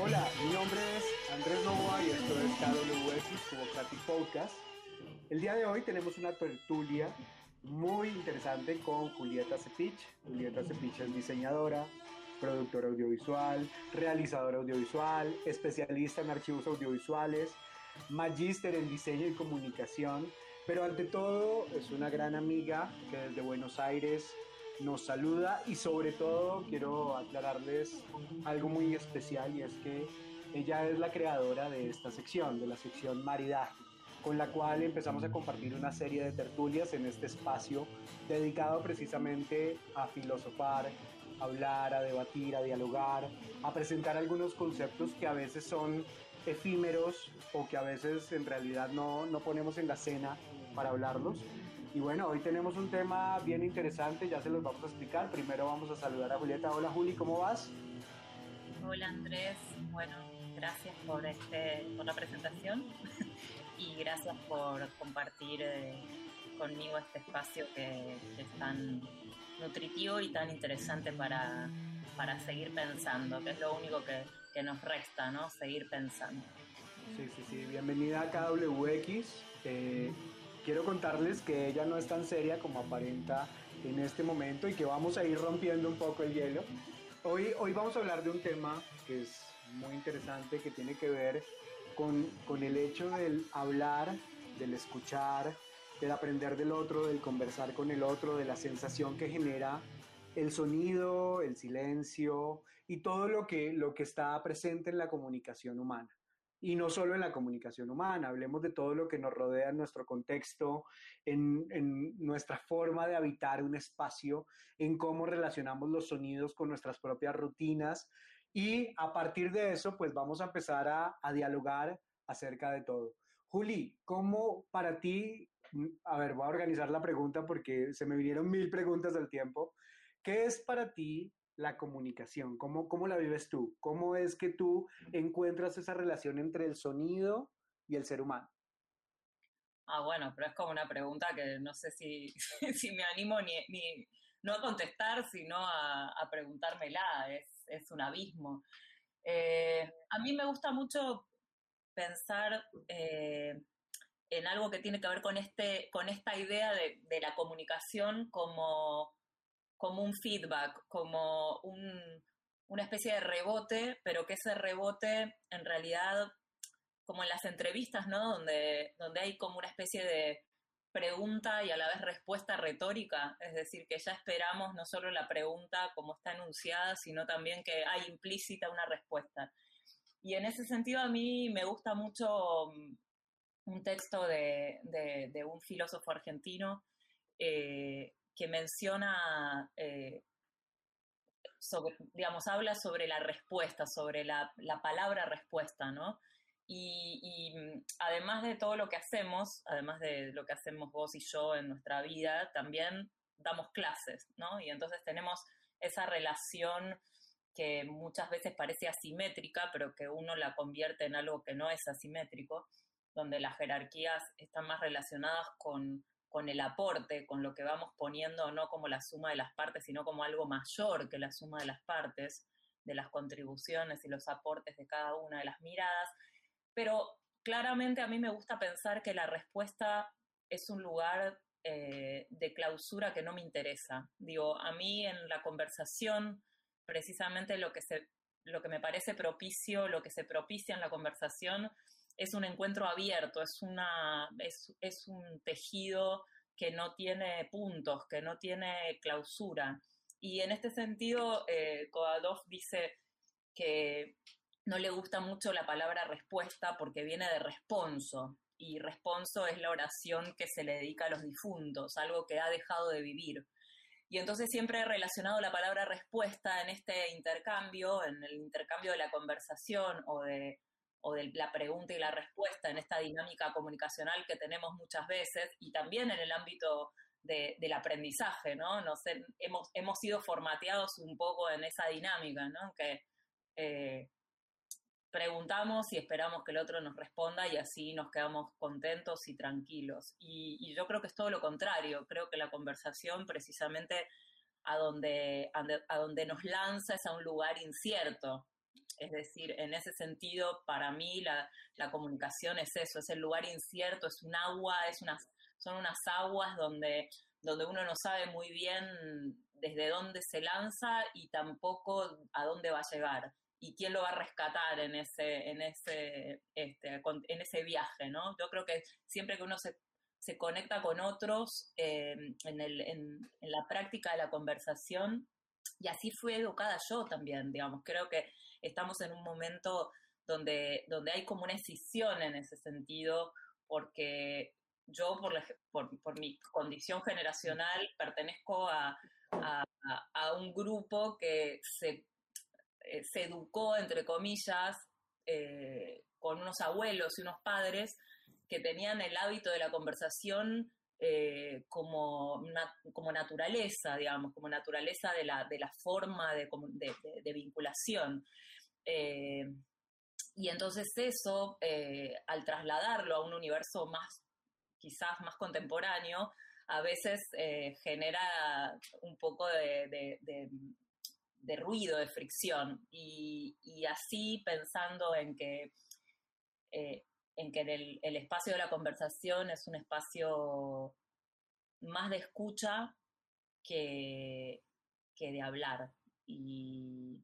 Hola, mi nombre es Andrés Novoa y esto es KWX Democratic Podcast. El día de hoy tenemos una tertulia muy interesante con Julieta Cepich. Julieta Cepich es diseñadora, productora audiovisual, realizadora audiovisual, especialista en archivos audiovisuales, magíster en diseño y comunicación, pero ante todo es una gran amiga que desde Buenos Aires nos saluda y sobre todo quiero aclararles algo muy especial y es que ella es la creadora de esta sección, de la sección Maridaje, con la cual empezamos a compartir una serie de tertulias en este espacio dedicado precisamente a filosofar, a hablar, a debatir, a dialogar, a presentar algunos conceptos que a veces son efímeros o que a veces en realidad no, no ponemos en la cena para hablarlos y bueno, hoy tenemos un tema bien interesante, ya se los vamos a explicar. Primero vamos a saludar a Julieta. Hola Juli, ¿cómo vas? Hola Andrés, bueno, gracias por, este, por la presentación y gracias por compartir eh, conmigo este espacio que, es tan nutritivo y tan interesante para, para seguir pensando, que es lo único que, que nos resta, ¿no? Seguir pensando. Sí, sí, sí. Bienvenida a KWX. Eh, quiero contarles que ella no es tan seria como aparenta en este momento y que vamos a ir rompiendo un poco el hielo. Hoy, hoy vamos a hablar de un tema que es muy interesante, que tiene que ver con, con el hecho del hablar, del escuchar, del aprender del otro, del conversar con el otro, de la sensación que genera el sonido, el silencio y todo lo que, lo que está presente en la comunicación humana y no solo en la comunicación humana, hablemos de todo lo que nos rodea en nuestro contexto, en, nuestra forma de habitar un espacio, en cómo relacionamos los sonidos con nuestras propias rutinas y a partir de eso pues vamos a empezar a, a dialogar acerca de todo. Juli, ¿cómo para ti, a ver, voy a organizar la pregunta porque se me vinieron mil preguntas al tiempo, ¿qué es para ti la comunicación? ¿Cómo, ¿Cómo la vives tú? ¿Cómo es que tú encuentras esa relación entre el sonido y el ser humano? Ah, bueno, pero es como una pregunta que no sé si, si me animo ni, ni, no a contestar, sino a, a preguntármela. Es, es, un abismo. Eh, a mí me gusta mucho pensar eh, en algo que tiene que ver con, este, con esta idea de, de la comunicación como como un feedback, como un, una especie de rebote, pero que ese rebote en realidad, como en las entrevistas, ¿no? Donde, donde hay como una especie de pregunta y a la vez respuesta retórica, es decir, que ya esperamos no solo la pregunta como está enunciada, sino también que hay implícita una respuesta. Y en ese sentido a mí me gusta mucho mm, un texto de, de, un filósofo argentino eh, que menciona, eh, digamos, habla sobre la respuesta, sobre la, palabra respuesta, ¿no? Y, mm, además de todo lo que hacemos, además de lo que hacemos vos y yo en nuestra vida, también damos clases, ¿no? Y entonces tenemos esa relación que muchas veces parece asimétrica, pero que uno la convierte en algo que no es asimétrico, donde las jerarquías están más relacionadas con con el aporte, con lo que vamos poniendo no como la suma de las partes, sino como algo mayor que la suma de las partes, de las contribuciones y los aportes de cada una de las miradas. Pero claramente a mí me gusta pensar que la respuesta es un lugar eh, de clausura que no me interesa. Digo, a mí en la conversación, precisamente lo que, se, lo que me parece propicio, lo que se propicia en la conversación, es un encuentro abierto, es, una, es, un tejido que no tiene puntos, que no tiene clausura. Y en este sentido, eh, dice que no le gusta mucho la palabra respuesta porque viene de responso, y responso es la oración que se le dedica a los difuntos, algo que ha dejado de vivir. Y entonces siempre he relacionado la palabra respuesta en este intercambio, en el intercambio de la conversación o de o de la pregunta y la respuesta en esta dinámica comunicacional que tenemos muchas veces y también en el ámbito del aprendizaje, ¿no? Nos, hemos, hemos sido formateados un poco en esa dinámica, ¿no? Que eh, preguntamos y esperamos que el otro nos responda y así nos quedamos contentos y tranquilos. Y, yo creo que es todo lo contrario, creo que la conversación precisamente a donde, a donde nos lanza es a un lugar incierto, Es decir, en ese sentido, para mí la, comunicación es eso, es el lugar incierto, es un agua, es unas, son unas aguas donde, donde uno no sabe muy bien desde dónde se lanza y tampoco a dónde va a llegar y quién lo va a rescatar en ese, en ese, este, en ese viaje, ¿no? Yo creo que siempre que uno se, se conecta con otros eh, en, el, en, en, la práctica de la conversación, y así fui educada yo también, digamos, creo que estamos en un momento donde, donde hay como una escisión en ese sentido, porque yo por, por, por mi condición generacional pertenezco a, a, a un grupo que se eh, se educó, entre comillas, eh, con unos abuelos y unos padres que tenían el hábito de la conversación eh, como, como naturaleza, digamos, como naturaleza de la, de la forma de, de, vinculación. y entonces eso, al trasladarlo a un universo más, quizás más contemporáneo, a veces genera un poco de, de ruido, de fricción. Y, así pensando en que, eh, en que el, espacio de la conversación es un espacio más de escucha que, que de hablar. Y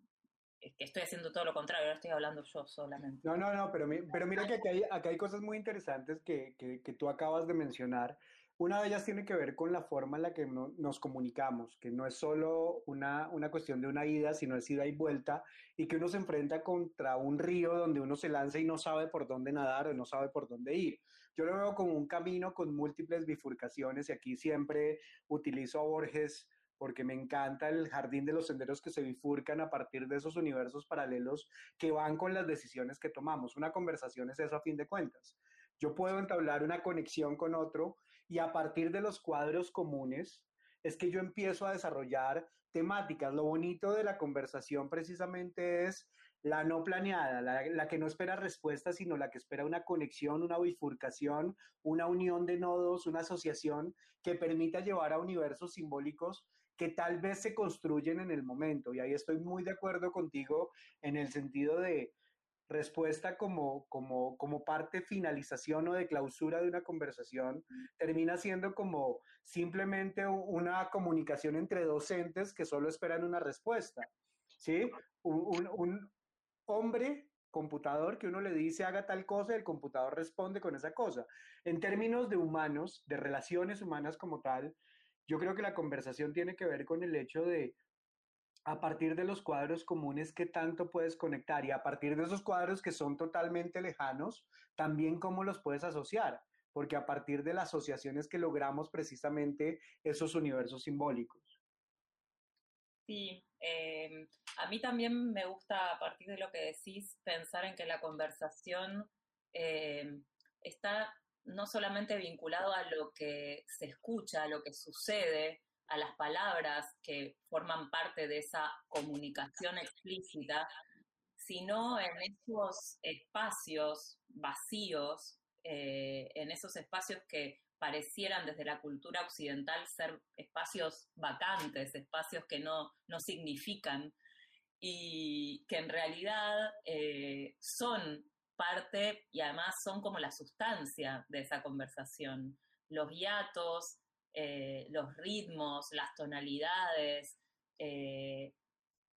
que estoy haciendo todo lo contrario, ahora estoy hablando yo solamente. No, no, no, pero, pero mira que acá hay, cosas muy interesantes que, que, que tú acabas de mencionar una de ellas tiene que ver con la forma en la que nos comunicamos, que no es solo una, una, cuestión de una ida, sino es ida y vuelta, y que uno se enfrenta contra un río donde uno se lanza y no sabe por dónde nadar o no sabe por dónde ir. Yo lo veo como un camino con múltiples bifurcaciones y aquí siempre utilizo a Borges porque me encanta el jardín de los senderos que se bifurcan a partir de esos universos paralelos que van con las decisiones que tomamos. Una conversación es eso a fin de cuentas. Yo puedo entablar una conexión con otro y a partir de los cuadros comunes es que yo empiezo a desarrollar temáticas. Lo bonito de la conversación precisamente es la no planeada, la, que no espera respuesta, sino la que espera una conexión, una bifurcación, una unión de nodos, una asociación que permita llevar a universos simbólicos que tal vez se construyen en el momento. Y ahí estoy muy de acuerdo contigo en el sentido de respuesta como, como, como parte finalización o de clausura de una conversación termina siendo como simplemente una comunicación entre docentes que solo esperan una respuesta. ¿Sí? Un, un, hombre computador que uno le dice haga tal cosa y el computador responde con esa cosa. En términos de humanos, de relaciones humanas como tal, yo creo que la conversación tiene que ver con el hecho de a partir de los cuadros comunes que tanto puedes conectar y a partir de esos cuadros que son totalmente lejanos, también cómo los puedes asociar, porque a partir de las asociaciones que logramos precisamente esos universos simbólicos. Sí, em, a mí también me gusta, a partir de lo que decís, pensar en que la conversación em, está no solamente vinculado a lo que se escucha, a lo que sucede, a las palabras que forman parte de esa comunicación explícita, sino en esos espacios vacíos, eh, en esos espacios que parecieran desde la cultura occidental ser espacios vacantes, espacios que no, no significan y que en realidad eh, son parte y además son como la sustancia de esa conversación. Los hiatos, eh, los ritmos, las tonalidades, eh,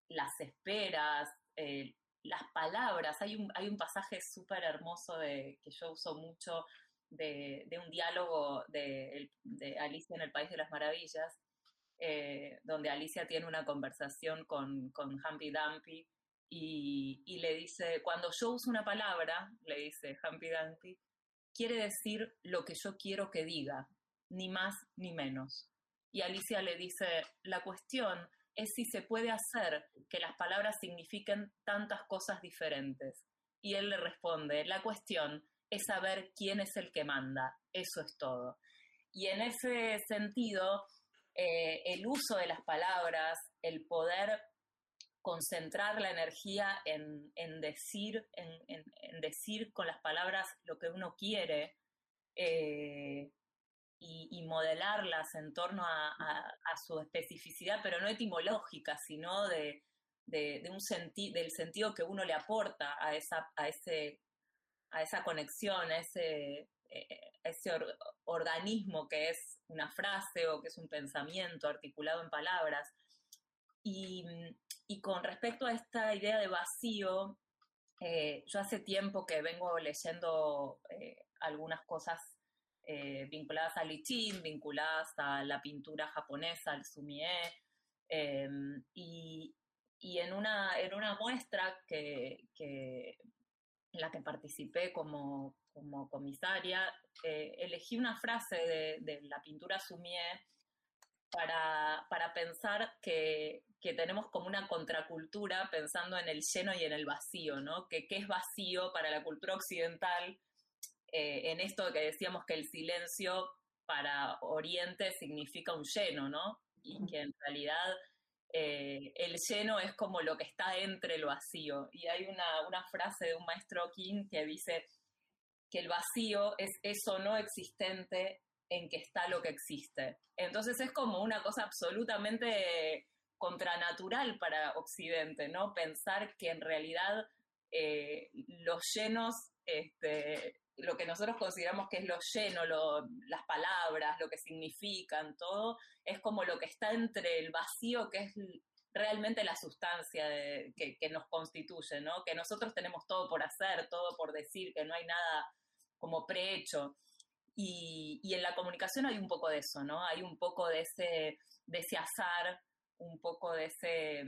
las esperas, eh, las palabras. Hay un, hay un pasaje súper hermoso de, que yo uso mucho de, un diálogo de, Alicia en el País de las Maravillas, donde Alicia tiene una conversación con, con Humpy Dumpy y, y, le dice, cuando yo uso una palabra, le dice Humpy Dumpy, quiere decir lo que yo quiero que diga, ni más ni menos. Y Alicia le dice, la cuestión es si se puede hacer que las palabras signifiquen tantas cosas diferentes. Y él le responde, la cuestión es saber quién es el que manda, eso es todo. Y en ese sentido, eh, el uso de las palabras, el poder concentrar la energía en, decir, en, decir con las palabras lo que uno quiere, eh, y, modelarlas en torno a, su especificidad, pero no etimológica, sino de, de, un del sentido que uno le aporta a esa, a ese, a esa conexión, a ese, eh, ese organismo que es una frase o que es un pensamiento articulado en palabras. Y, con respecto a esta idea de vacío, eh, yo hace tiempo que vengo leyendo eh, algunas cosas vinculadas al Lichin, vinculadas a la pintura japonesa, al sumie, y, y en una, en una muestra que, que, en la que participé como, como comisaria, eh, elegí una frase de, de la pintura Sumier para, para pensar que, que, tenemos como una contracultura pensando en el lleno y en el vacío, ¿no? Que qué es vacío para la cultura occidental, eh, en esto que decíamos que el silencio para Oriente significa un lleno, ¿no? Y que en realidad eh, el lleno es como lo que está entre lo vacío. Y hay una, frase de un maestro King que dice que el vacío es eso no existente en que está lo que existe. Entonces es como una cosa absolutamente contranatural para Occidente, ¿no? Pensar que en realidad eh, los llenos este, lo que nosotros consideramos que es lo lleno, las palabras, lo que significan, todo, es como lo que está entre el vacío, que es realmente la sustancia que, nos constituye, ¿no? Que nosotros tenemos todo por hacer, todo por decir, que no hay nada como prehecho. Y, y en la comunicación hay un poco de eso, ¿no? Hay un poco de ese, de ese azar, un poco de ese,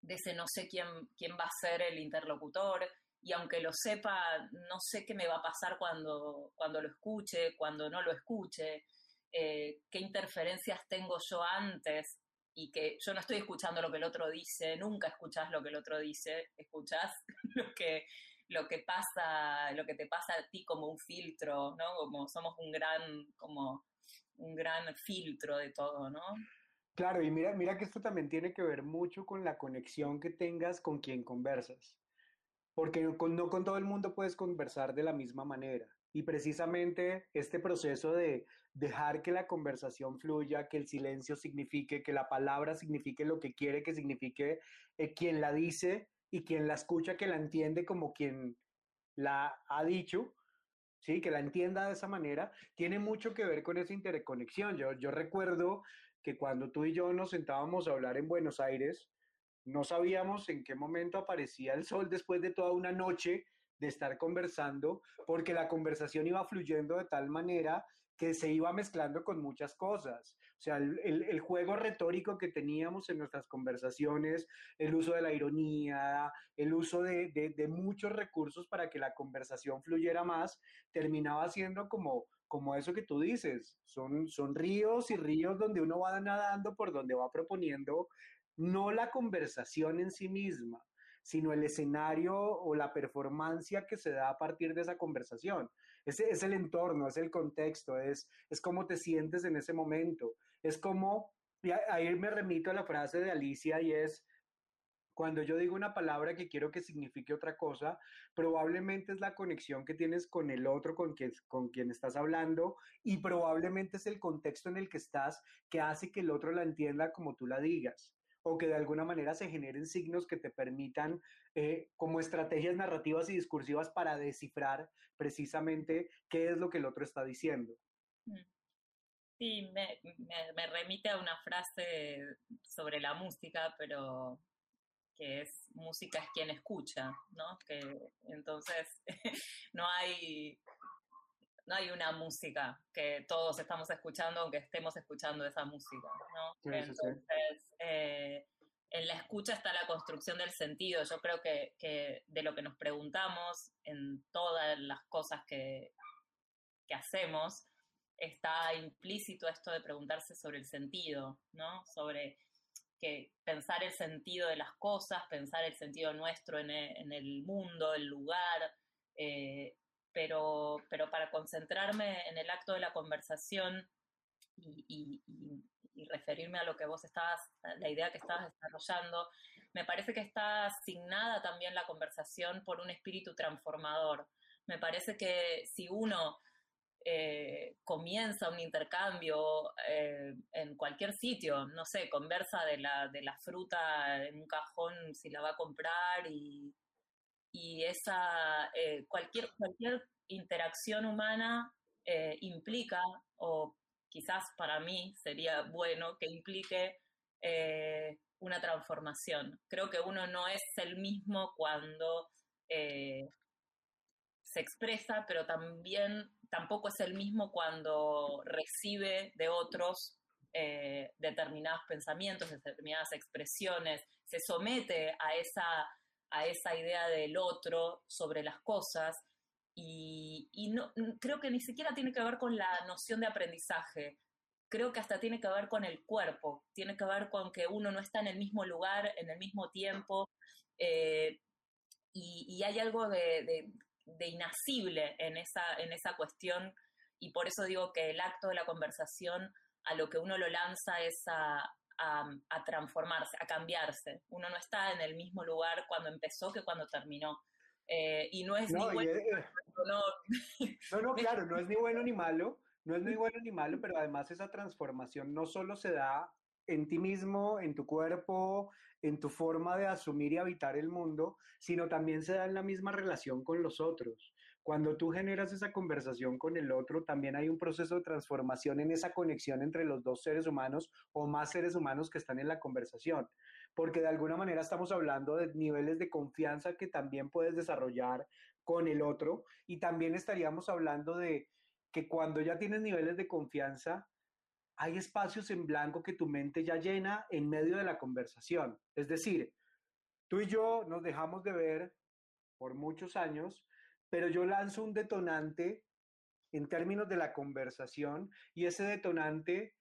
de ese no sé quién, quién va a ser el interlocutor, y aunque lo sepa, no sé qué me va a pasar cuando, cuando lo escuche, cuando no lo escuche, eh, qué interferencias tengo yo antes y que yo no estoy escuchando lo que el otro dice, nunca escuchás lo que el otro dice, escuchás lo que, lo que pasa, lo que te pasa a ti como un filtro, ¿no? Como somos un gran, como un gran filtro de todo, ¿no? Claro, y mira, mira que esto también tiene que ver mucho con la conexión que tengas con quien conversas porque no con, todo el mundo puedes conversar de la misma manera. Y precisamente este proceso de dejar que la conversación fluya, que el silencio signifique, que la palabra signifique lo que quiere que signifique eh, quien la dice y quien la escucha, que la entiende como quien la ha dicho, ¿sí? que la entienda de esa manera, tiene mucho que ver con esa interconexión. Yo, yo recuerdo que cuando tú y yo nos sentábamos a hablar en Buenos Aires, no sabíamos en qué momento aparecía el sol después de toda una noche de estar conversando, porque la conversación iba fluyendo de tal manera que se iba mezclando con muchas cosas. O sea, el, juego retórico que teníamos en nuestras conversaciones, el uso de la ironía, el uso de, muchos recursos para que la conversación fluyera más, terminaba siendo como, como eso que tú dices. Son, son ríos y ríos donde uno va nadando por donde va proponiendo no la conversación en sí misma, sino el escenario o la performancia que se da a partir de esa conversación. Es el entorno, es el contexto, es, es cómo te sientes en ese momento. Es como, ahí me remito a la frase de Alicia y es, cuando yo digo una palabra que quiero que signifique otra cosa, probablemente es la conexión que tienes con el otro con quien, con quien estás hablando y probablemente es el contexto en el que estás que hace que el otro la entienda como tú la digas o que de alguna manera se generen signos que te permitan eh, como estrategias narrativas y discursivas para descifrar precisamente qué es lo que el otro está diciendo. Mm. Sí, me, me, remite a una frase sobre la música, pero que es música es quien escucha, ¿no? Que entonces no hay no hay una música que todos estamos escuchando aunque estemos escuchando esa música, ¿no? Entonces, eh, en la escucha está la construcción del sentido. Yo creo que, que, de lo que nos preguntamos en todas las cosas que, que hacemos, está implícito esto de preguntarse sobre el sentido, ¿no? Sobre que pensar el sentido de las cosas, pensar el sentido nuestro en el, en el mundo, el lugar, eh, pero, pero para concentrarme en el acto de la conversación y, referirme a lo que vos estabas, la idea que estabas desarrollando, me parece que está asignada también la conversación por un espíritu transformador. Me parece que si uno eh, comienza un intercambio eh, en cualquier sitio, no sé, conversa de la, de la fruta en un cajón si la va a comprar y, y esa, eh, cualquier, cualquier interacción humana implica, o quizás para mí sería bueno que implique una transformación. Creo que uno no es el mismo cuando se expresa, pero también tampoco es el mismo cuando recibe de otros eh, determinados pensamientos, determinadas expresiones, se somete a esa, a esa idea del otro sobre las cosas y, no, creo que ni siquiera tiene que ver con la noción de aprendizaje, creo que hasta tiene que ver con el cuerpo, tiene que ver con que uno no está en el mismo lugar, en el mismo tiempo, eh, y, hay algo de, de inasible en esa, en esa cuestión y por eso digo que el acto de la conversación a lo que uno lo lanza es a, a, transformarse, a cambiarse. Uno no está en el mismo lugar cuando empezó que cuando terminó. Eh, y no es ni bueno no. no, no, claro, no es ni bueno ni malo, no es ni bueno ni malo, pero además esa transformación no solo se da en ti mismo, en tu cuerpo, en tu forma de asumir y habitar el mundo, sino también se da en la misma relación con los otros. Cuando tú generas esa conversación con el otro, también hay un proceso de transformación en esa conexión entre los dos seres humanos o más seres humanos que están en la conversación, porque de alguna manera estamos hablando de niveles de confianza que también puedes desarrollar con el otro y también estaríamos hablando de que cuando ya tienes niveles de confianza, hay espacios en blanco que tu mente ya llena en medio de la conversación. Es decir, tú y yo nos dejamos de ver por muchos años, pero yo lanzo un detonante en términos de la conversación y ese detonante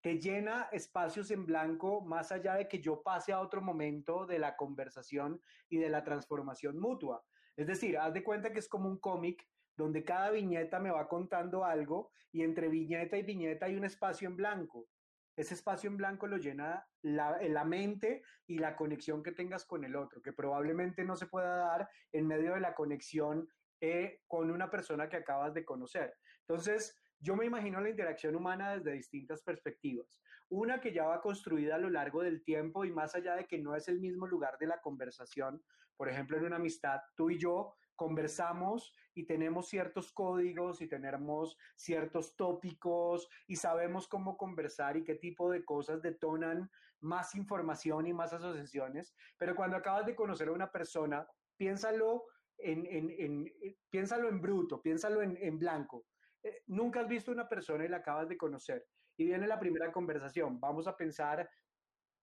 te llena espacios en blanco más allá de que yo pase a otro momento de la conversación y de la transformación mutua. Es decir, haz de cuenta que es como un cómic donde cada viñeta me va contando algo y entre viñeta y viñeta hay un espacio en blanco. Ese espacio en blanco lo llena la, la, mente y la conexión que tengas con el otro, que probablemente no se pueda dar en medio de la conexión eh, con una persona que acabas de conocer. Entonces, yo me imagino la interacción humana desde distintas perspectivas. Una que ya va construida a lo largo del tiempo y más allá de que no es el mismo lugar de la conversación, por ejemplo, en una amistad, tú y yo conversamos y tenemos ciertos códigos y tenemos ciertos tópicos y sabemos cómo conversar y qué tipo de cosas detonan más información y más asociaciones, pero cuando acabas de conocer a una persona, piénsalo eh, piénsalo en bruto, piénsalo en, en blanco. Eh, nunca has visto una persona y la acabas de conocer y viene la primera conversación. Vamos a pensar,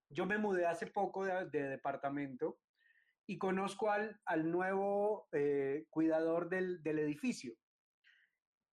yo me mudé hace poco de, de departamento y conozco al, al nuevo eh, cuidador del, del edificio.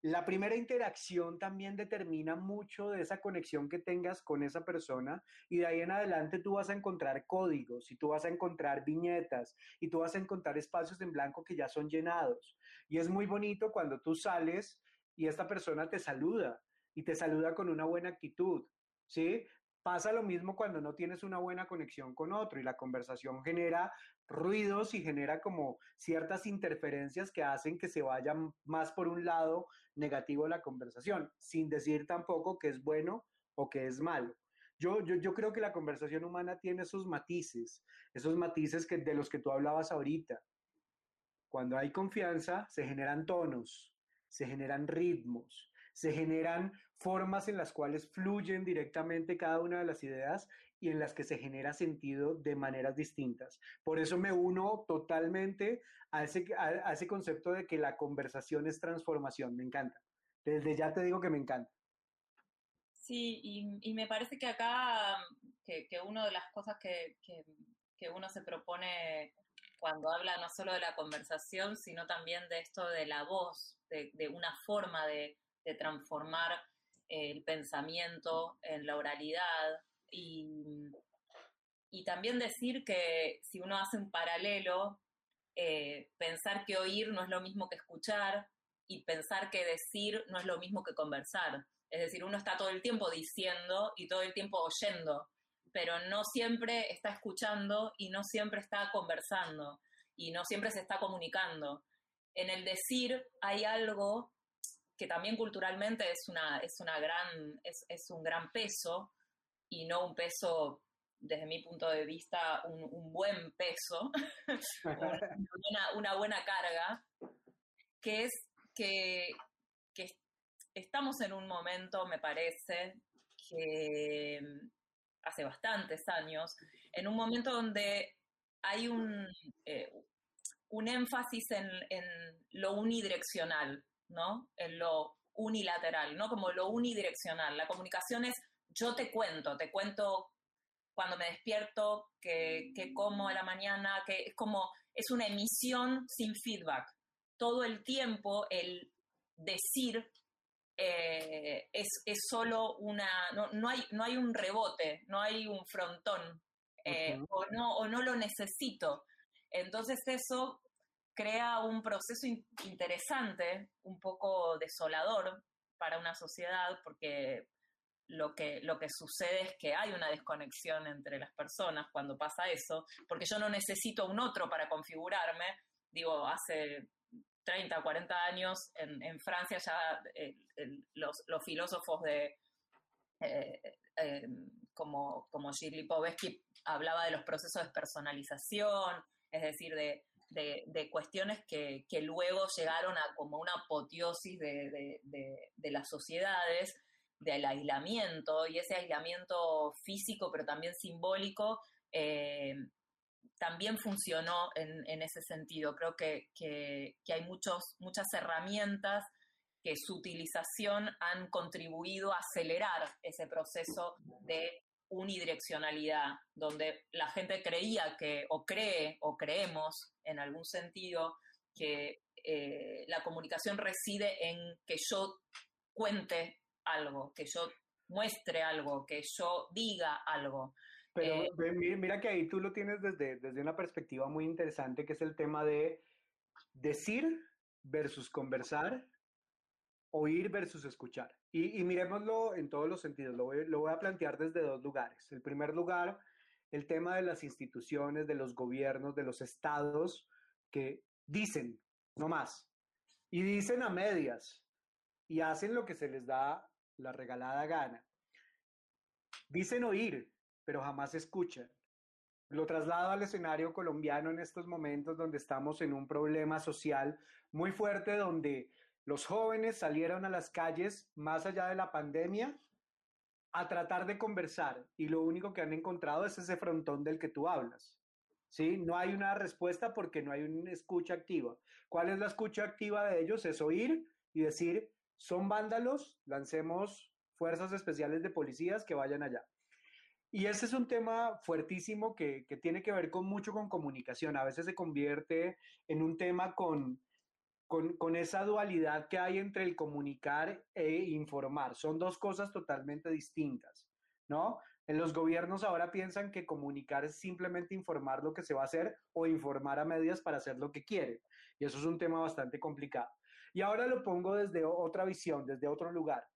La primera interacción también determina mucho de esa conexión que tengas con esa persona y de ahí en adelante tú vas a encontrar códigos y tú vas a encontrar viñetas y tú vas a encontrar espacios en blanco que ya son llenados. Y es muy bonito cuando tú sales y esta persona te saluda y te saluda con una buena actitud, ¿sí? Pasa lo mismo cuando no tienes una buena conexión con otro y la conversación genera ruidos y genera como ciertas interferencias que hacen que se vaya más por un lado negativo la conversación, sin decir tampoco que es bueno o que es malo. Yo, yo, yo creo que la conversación humana tiene esos matices, esos matices que, de los que tú hablabas ahorita. Cuando hay confianza, se generan tonos, se generan ritmos, se generan formas en las cuales fluyen directamente cada una de las ideas y en las que se genera sentido de maneras distintas. Por eso me uno totalmente a ese, a, ese concepto de que la conversación es transformación. Me encanta. Desde ya te digo que me encanta. Sí, y, me parece que acá, que, que una de las cosas que, que, que uno se propone cuando habla no solo de la conversación, sino también de esto de la voz, de, de una forma de, de transformar el pensamiento en la oralidad y, y también decir que si uno hace un paralelo, eh, pensar que oír no es lo mismo que escuchar y pensar que decir no es lo mismo que conversar. Es decir, uno está todo el tiempo diciendo y todo el tiempo oyendo, pero no siempre está escuchando y no siempre está conversando y no siempre se está comunicando. En el decir hay algo que también culturalmente es, una, es, una gran, es, un gran peso y no un peso desde mi punto de vista, un, buen peso, una, buena carga, que es que, estamos en un momento, me parece, que hace bastantes años, en un momento donde hay un, eh, un énfasis en, lo unidireccional, ¿no? En lo unilateral, ¿no? Como lo unidireccional. La comunicación es yo te cuento, te cuento cuando me despierto, que, que como a la mañana, que es como, es una emisión sin feedback. Todo el tiempo el decir eh, es, es, solo una, no, no, hay, no hay un rebote, no hay un frontón, eh, uh -huh. o, no, o no lo necesito. Entonces eso crea un proceso interesante, un poco desolador para una sociedad, porque lo que, lo que sucede es que hay una desconexión entre las personas cuando pasa eso, porque yo no necesito un otro para configurarme. Digo, hace 30, 40 años en, Francia ya los, filósofos de, eh, eh, como, como Gilles Lipovetsky hablaba de los procesos de personalización, es decir, de, de, de cuestiones que, que, luego llegaron a como una apoteosis de, de las sociedades del aislamiento y ese aislamiento físico pero también simbólico eh, también funcionó en, en, ese sentido. Creo que, que, que, hay muchos, muchas herramientas que su utilización han contribuido a acelerar ese proceso de unidireccionalidad, donde la gente creía que, o cree, o creemos en algún sentido, que eh, la comunicación reside en que yo cuente algo, que yo muestre algo, que yo diga algo. Pero eh, mira que ahí tú lo tienes desde, desde una perspectiva muy interesante, que es el tema de decir versus conversar, oír versus escuchar. Y, y miremoslo en todos los sentidos, lo voy, lo voy a plantear desde dos lugares. El primer lugar, el tema de las instituciones, de los gobiernos, de los estados, que dicen, no más, y dicen a medias, y hacen lo que se les da la regalada gana. Dicen oír, pero jamás escuchan. Lo traslado al escenario colombiano en estos momentos donde estamos en un problema social muy fuerte, donde los jóvenes salieron a las calles más allá de la pandemia a tratar de conversar y lo único que han encontrado es ese frontón del que tú hablas. ¿Sí? No hay una respuesta porque no hay una escucha activa. ¿Cuál es la escucha activa de ellos? Es oír y decir, son vándalos, lancemos fuerzas especiales de policías que vayan allá. Y ese es un tema fuertísimo que, que, tiene que ver con mucho con comunicación. A veces se convierte en un tema con, con, esa dualidad que hay entre el comunicar e informar. Son dos cosas totalmente distintas, ¿no? En los gobiernos ahora piensan que comunicar es simplemente informar lo que se va a hacer o informar a medias para hacer lo que quieren. Y eso es un tema bastante complicado. Y ahora lo pongo desde otra visión, desde otro lugar.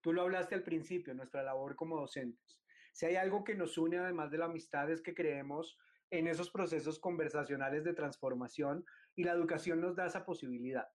Tú lo hablaste al principio, nuestra labor como docentes. Si hay algo que nos une además de la amistad es que creemos en esos procesos conversacionales de transformación y la educación nos da esa posibilidad.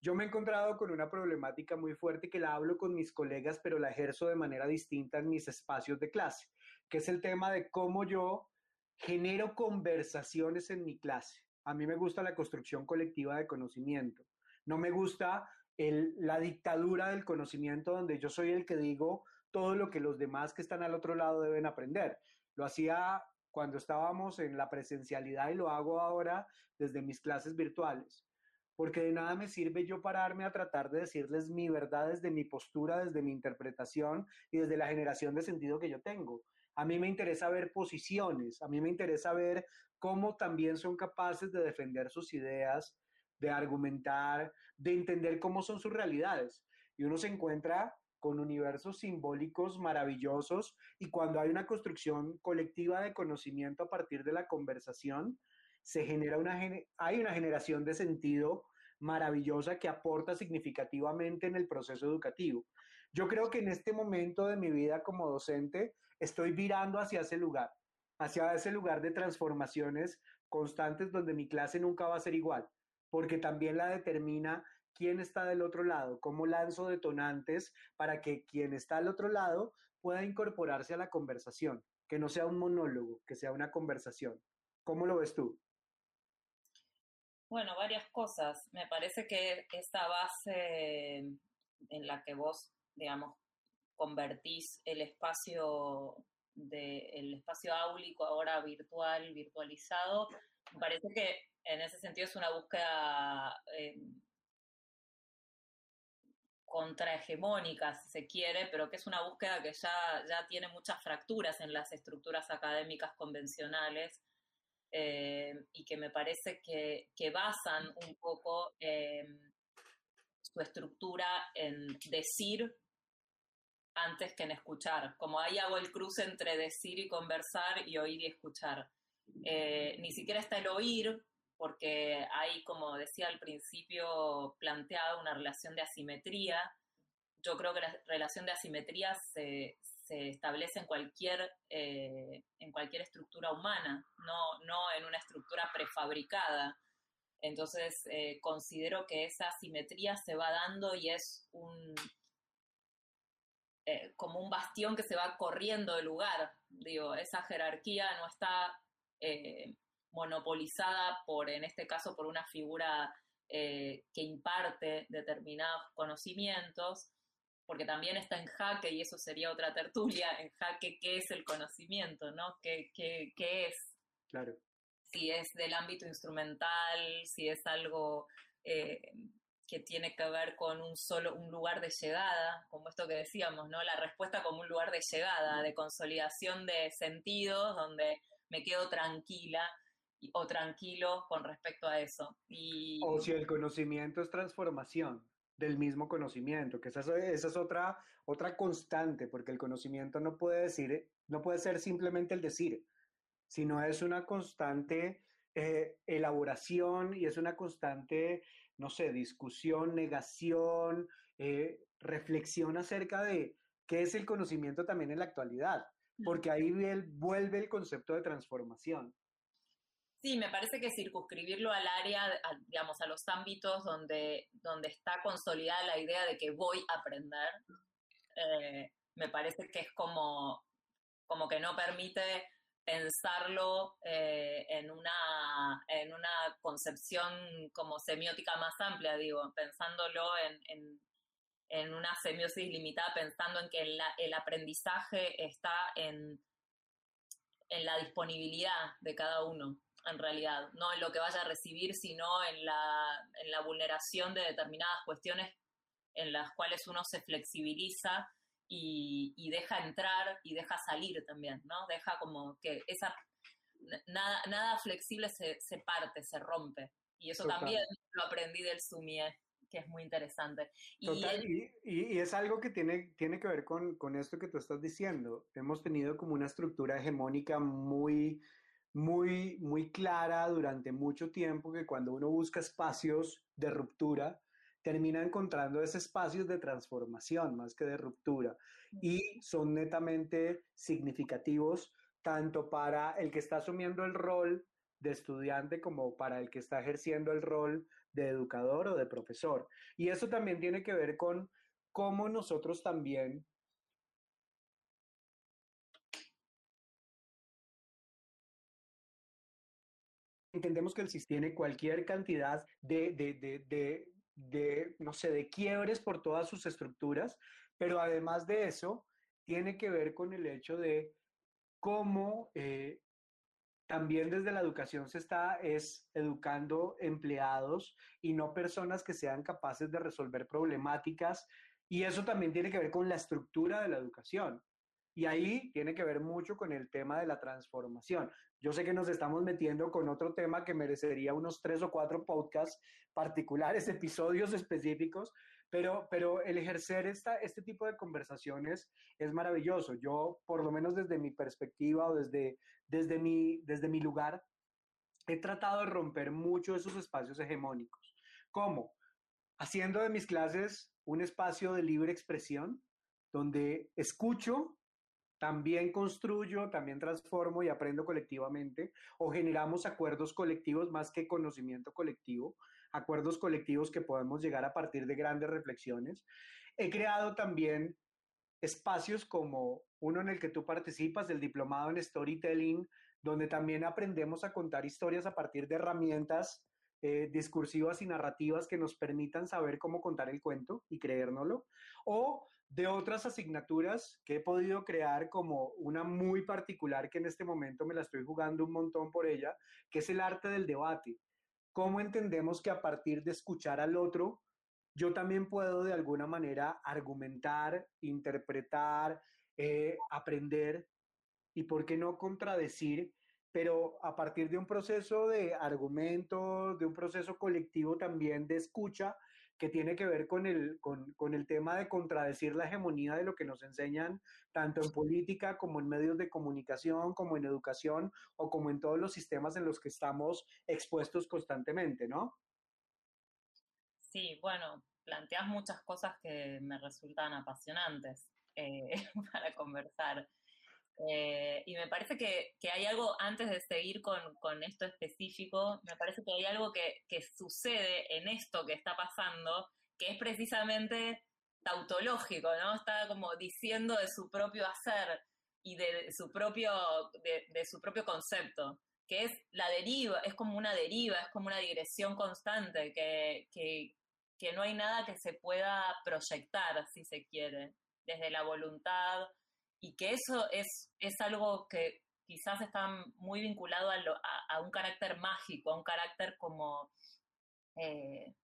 Yo me he encontrado con una problemática muy fuerte que la hablo con mis colegas, pero la ejerzo de manera distinta en mis espacios de clase, que es el tema de cómo yo genero conversaciones en mi clase. A mí me gusta la construcción colectiva de conocimiento. No me gusta la dictadura del conocimiento donde yo soy el que digo todo lo que los demás que están al otro lado deben aprender. Lo hacía cuando estábamos en la presencialidad y lo hago ahora desde mis clases virtuales. Porque de nada me sirve yo pararme a tratar de decirles mi verdad desde mi postura, desde mi interpretación y desde la generación de sentido que yo tengo. A mí me interesa ver posiciones, a mí me interesa ver cómo también son capaces de defender sus ideas, de argumentar, de entender cómo son sus realidades. Y uno se encuentra con universos simbólicos maravillosos y cuando hay una construcción colectiva de conocimiento a partir de la conversación, se genera una, hay una generación de sentido maravillosa que aporta significativamente en el proceso educativo. Yo creo que en este momento de mi vida como docente estoy virando hacia ese lugar, hacia ese lugar de transformaciones constantes donde mi clase nunca va a ser igual, porque también la determina quién está del otro lado, cómo lanzo detonantes para que quien está al otro lado pueda incorporarse a la conversación, que no sea un monólogo, que sea una conversación. ¿Cómo lo ves tú? Bueno, varias cosas. Me parece que esta base en la que vos, digamos, convertís el espacio de, el espacio áulico ahora virtual, virtualizado, me parece que en ese sentido es una búsqueda eh, contrahegemónica, si se quiere, pero que es una búsqueda que ya, ya tiene muchas fracturas en las estructuras académicas convencionales eh, y que me parece que, que basan un poco su estructura en decir antes que en escuchar. Como ahí hago el cruce entre decir y conversar y oír y escuchar. Eh, ni siquiera está el oír, porque hay, como decía al principio, planteado una relación de asimetría. Yo creo que la relación de asimetría se, establece en cualquier, eh, en cualquier estructura humana, no, no en una estructura prefabricada. Entonces, eh, considero que esa asimetría se va dando y es un, eh, como un bastión que se va corriendo del lugar. Digo, esa jerarquía no está monopolizada por, en este caso, por una figura eh, que imparte determinados conocimientos, porque también está en jaque, y eso sería otra tertulia, en jaque qué es el conocimiento, ¿no? ¿Qué, qué, qué es? Claro. Si es del ámbito instrumental, si es algo eh, que tiene que ver con un solo, un lugar de llegada, como esto que decíamos, ¿no? La respuesta como un lugar de llegada, de consolidación de sentidos, donde me quedo tranquila o tranquilo con respecto a eso. Y... O si el conocimiento es transformación del mismo conocimiento, que esa, esa es otra, otra constante, porque el conocimiento no puede decir, no puede ser simplemente el decir, sino es una constante eh, elaboración y es una constante, no sé, discusión, negación, eh, reflexión acerca de qué es el conocimiento también en la actualidad, porque ahí vuelve el concepto de transformación. Sí, me parece que circunscribirlo al área, digamos, a los ámbitos donde, donde está consolidada la idea de que voy a aprender, eh, me parece que es como, como que no permite pensarlo eh, en, una, en una concepción como semiótica más amplia, digo, pensándolo en, en, una semiosis limitada, pensando en que el aprendizaje está en, en la disponibilidad de cada uno en realidad, no en lo que vaya a recibir, sino en la, en la vulneración de determinadas cuestiones en las cuales uno se flexibiliza y, y, deja entrar y deja salir también, ¿no? Deja como que esa, nada, nada flexible se, se parte, se rompe. Y eso también lo aprendí del Sumie, que es muy interesante. Total, y, y, y, es algo que tiene, tiene que ver con, con esto que tú estás diciendo. Hemos tenido como una estructura hegemónica muy muy, muy clara durante mucho tiempo que cuando uno busca espacios de ruptura, termina encontrando esos espacios de transformación más que de ruptura y son netamente significativos tanto para el que está asumiendo el rol de estudiante como para el que está ejerciendo el rol de educador o de profesor. Y eso también tiene que ver con cómo nosotros también entendemos que el sistema tiene cualquier cantidad de, de, de, de, no sé, de quiebres por todas sus estructuras, pero además de eso, tiene que ver con el hecho de cómo eh, también desde la educación se está es educando empleados y no personas que sean capaces de resolver problemáticas y eso también tiene que ver con la estructura de la educación. Y ahí tiene que ver mucho con el tema de la transformación. Yo sé que nos estamos metiendo con otro tema que merecería unos tres o cuatro podcasts particulares, episodios específicos, pero, pero el ejercer esta, este tipo de conversaciones es maravilloso. Yo, por lo menos desde mi perspectiva o desde, desde, mi, desde mi lugar, he tratado de romper mucho esos espacios hegemónicos. ¿Cómo? Haciendo de mis clases un espacio de libre expresión, donde escucho también construyo, también transformo y aprendo colectivamente, o generamos acuerdos colectivos más que conocimiento colectivo, acuerdos colectivos que podemos llegar a partir de grandes reflexiones. He creado también espacios como uno en el que tú participas, el diplomado en storytelling, donde también aprendemos a contar historias a partir de herramientas eh, discursivas y narrativas que nos permitan saber cómo contar el cuento y creérnoslo, o de otras asignaturas que he podido crear como una muy particular que en este momento me la estoy jugando un montón por ella, que es el arte del debate. ¿Cómo entendemos que a partir de escuchar al otro, yo también puedo de alguna manera argumentar, interpretar, eh, aprender y, por qué no, contradecir, pero a partir de un proceso de argumento, de un proceso colectivo también de escucha, que tiene que ver con el, con, con, el tema de contradecir la hegemonía de lo que nos enseñan tanto en política como en medios de comunicación, como en educación o como en todos los sistemas en los que estamos expuestos constantemente, ¿no? Sí, bueno, planteas muchas cosas que me resultan apasionantes eh, para conversar. Eh, y me parece que, que, hay algo, antes de seguir con, con, esto específico, me parece que hay algo que, que, sucede en esto que está pasando, que es precisamente tautológico, ¿no? Está como diciendo de su propio hacer y de su propio, de, de su propio concepto, que es la deriva, es como una deriva, es como una digresión constante, que, que, que no hay nada que se pueda proyectar, si se quiere, desde la voluntad y que eso es, es algo que quizás está muy vinculado a, un carácter mágico, a un carácter como eh,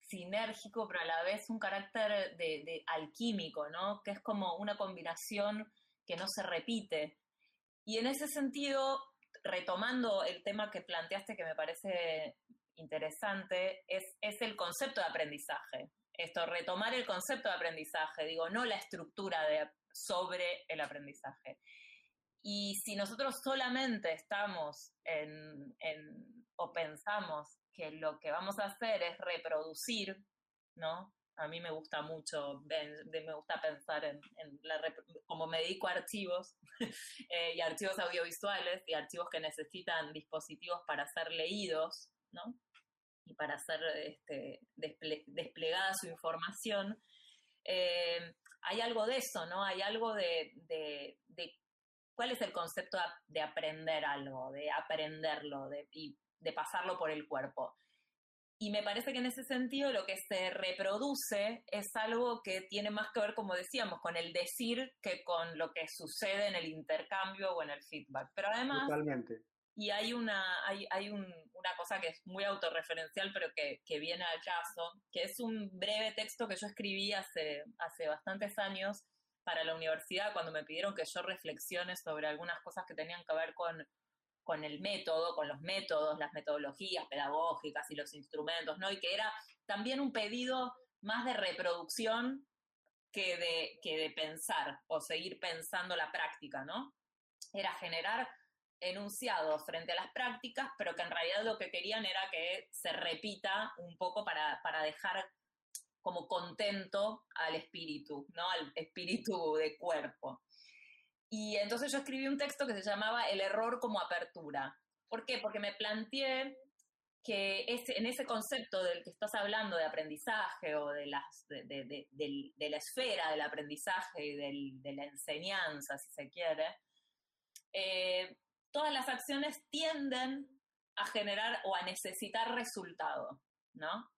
sinérgico, pero a la vez un carácter de, alquímico, ¿no? Que es como una combinación que no se repite. Y en ese sentido, retomando el tema que planteaste que me parece interesante, es, es el concepto de aprendizaje. Esto, retomar el concepto de aprendizaje, digo, no la estructura de sobre el aprendizaje. Y si nosotros solamente estamos en, o pensamos que lo que vamos a hacer es reproducir, ¿no? A mí me gusta mucho, me gusta pensar en, como me dedico a archivos eh, y archivos audiovisuales y archivos que necesitan dispositivos para ser leídos, ¿no? Y para ser este, desplegada su información. Eh, hay algo de eso, ¿no? Hay algo de, cuál es el concepto de aprender algo, de aprenderlo de, y de pasarlo por el cuerpo. Y me parece que en ese sentido lo que se reproduce es algo que tiene más que ver, como decíamos, con el decir que con lo que sucede en el intercambio o en el feedback. Pero además, Totalmente. Y hay una, hay, hay un, una cosa que es muy autorreferencial, pero que, que, viene al caso, que es un breve texto que yo escribí hace, hace bastantes años para la universidad, cuando me pidieron que yo reflexione sobre algunas cosas que tenían que ver con, con el método, con los métodos, las metodologías pedagógicas y los instrumentos, ¿no? Y que era también un pedido más de reproducción que de, que de pensar o seguir pensando la práctica, ¿no? Era generar enunciados frente a las prácticas, pero que en realidad lo que querían era que se repita un poco para, para dejar como contento al espíritu, ¿no? Al espíritu de cuerpo. Y entonces yo escribí un texto que se llamaba El error como apertura. ¿Por qué? Porque me planteé que ese, en ese concepto del que estás hablando de aprendizaje o de, las, de, de, la esfera del aprendizaje y de la enseñanza, si se quiere, eh, todas las acciones tienden a generar o a necesitar resultado, ¿no?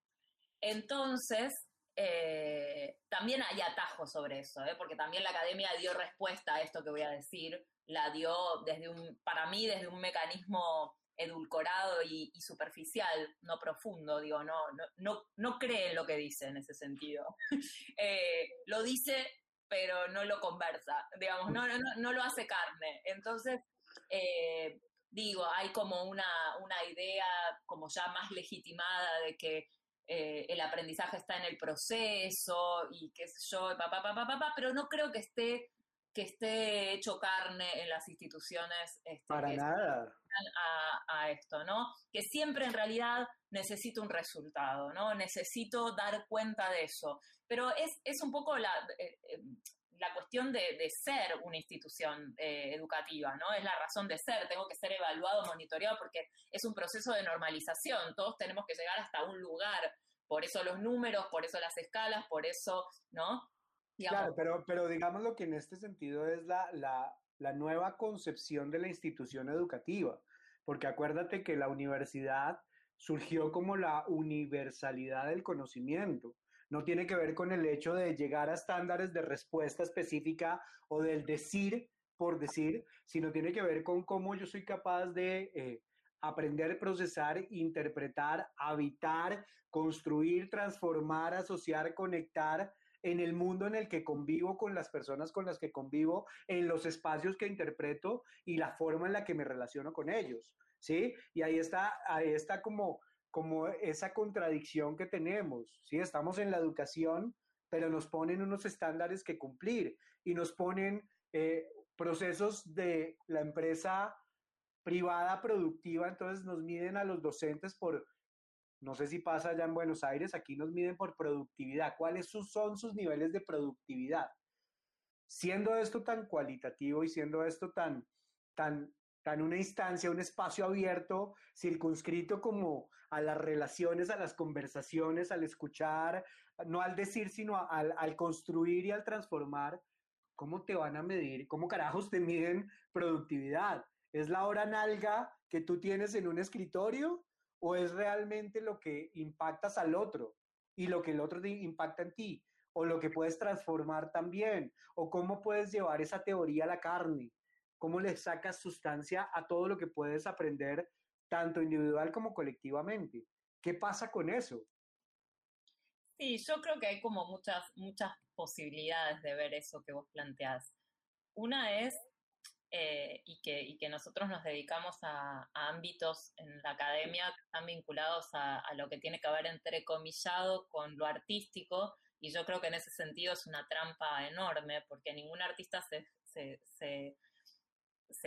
Entonces, eh, también hay atajos sobre eso, ¿eh? porque también la academia dio respuesta a esto que voy a decir, la dio desde un, para mí, desde un mecanismo edulcorado y, superficial, no profundo, digo, no, no, no, cree en lo que dice en ese sentido. Eh, lo dice, pero no lo conversa, digamos, no, no, no lo hace carne. Entonces, eh, digo, hay como una, una, idea como ya más legitimada de que eh, el aprendizaje está en el proceso y qué sé yo, papá, papá, papá, pero no creo que esté que esté hecho carne en las instituciones este, para nada a, a, esto, ¿no? Que siempre en realidad necesito un resultado, ¿no? Necesito dar cuenta de eso. Pero es, es un poco la, eh, la cuestión de, ser una institución eh, educativa, ¿no? Es la razón de ser, tengo que ser evaluado, monitoreado, porque es un proceso de normalización, todos tenemos que llegar hasta un lugar, por eso los números, por eso las escalas, por eso, ¿no? Claro, pero, pero digamos lo que en este sentido es la, la nueva concepción de la institución educativa, porque acuérdate que la universidad surgió como la universalidad del conocimiento. No tiene que ver con el hecho de llegar a estándares de respuesta específica o del decir por decir, sino tiene que ver con cómo yo soy capaz de eh, aprender, procesar, interpretar, habitar, construir, transformar, asociar, conectar en el mundo en el que convivo con las personas con las que convivo, en los espacios que interpreto y la forma en la que me relaciono con ellos. ¿sí? Y ahí está, ahí está como, como esa contradicción que tenemos, ¿sí? Estamos en la educación, pero nos ponen unos estándares que cumplir y nos ponen eh, procesos de la empresa privada productiva, entonces nos miden a los docentes por, no sé si pasa allá en Buenos Aires, aquí nos miden por productividad. ¿Cuáles son sus niveles de productividad? Siendo esto tan cualitativo y siendo esto tan, tan en una instancia, un espacio abierto, circunscrito como a las relaciones, a las conversaciones, al escuchar, no al decir, sino al, al construir y al transformar, ¿cómo te van a medir? ¿Cómo carajos te miden productividad? ¿Es la hora nalga que tú tienes en un escritorio o es realmente lo que impactas al otro y lo que el otro impacta en ti? o lo que puedes transformar también, o cómo puedes llevar esa teoría a la carne, cómo le sacas sustancia a todo lo que puedes aprender, tanto individual como colectivamente. ¿Qué pasa con eso? Sí, yo creo que hay como muchas, muchas posibilidades de ver eso que vos planteás. Una es, eh, y, que, que, nosotros nos dedicamos a, ámbitos en la academia que están vinculados a, lo que tiene que ver entrecomillado con lo artístico, y yo creo que en ese sentido es una trampa enorme, porque ningún artista se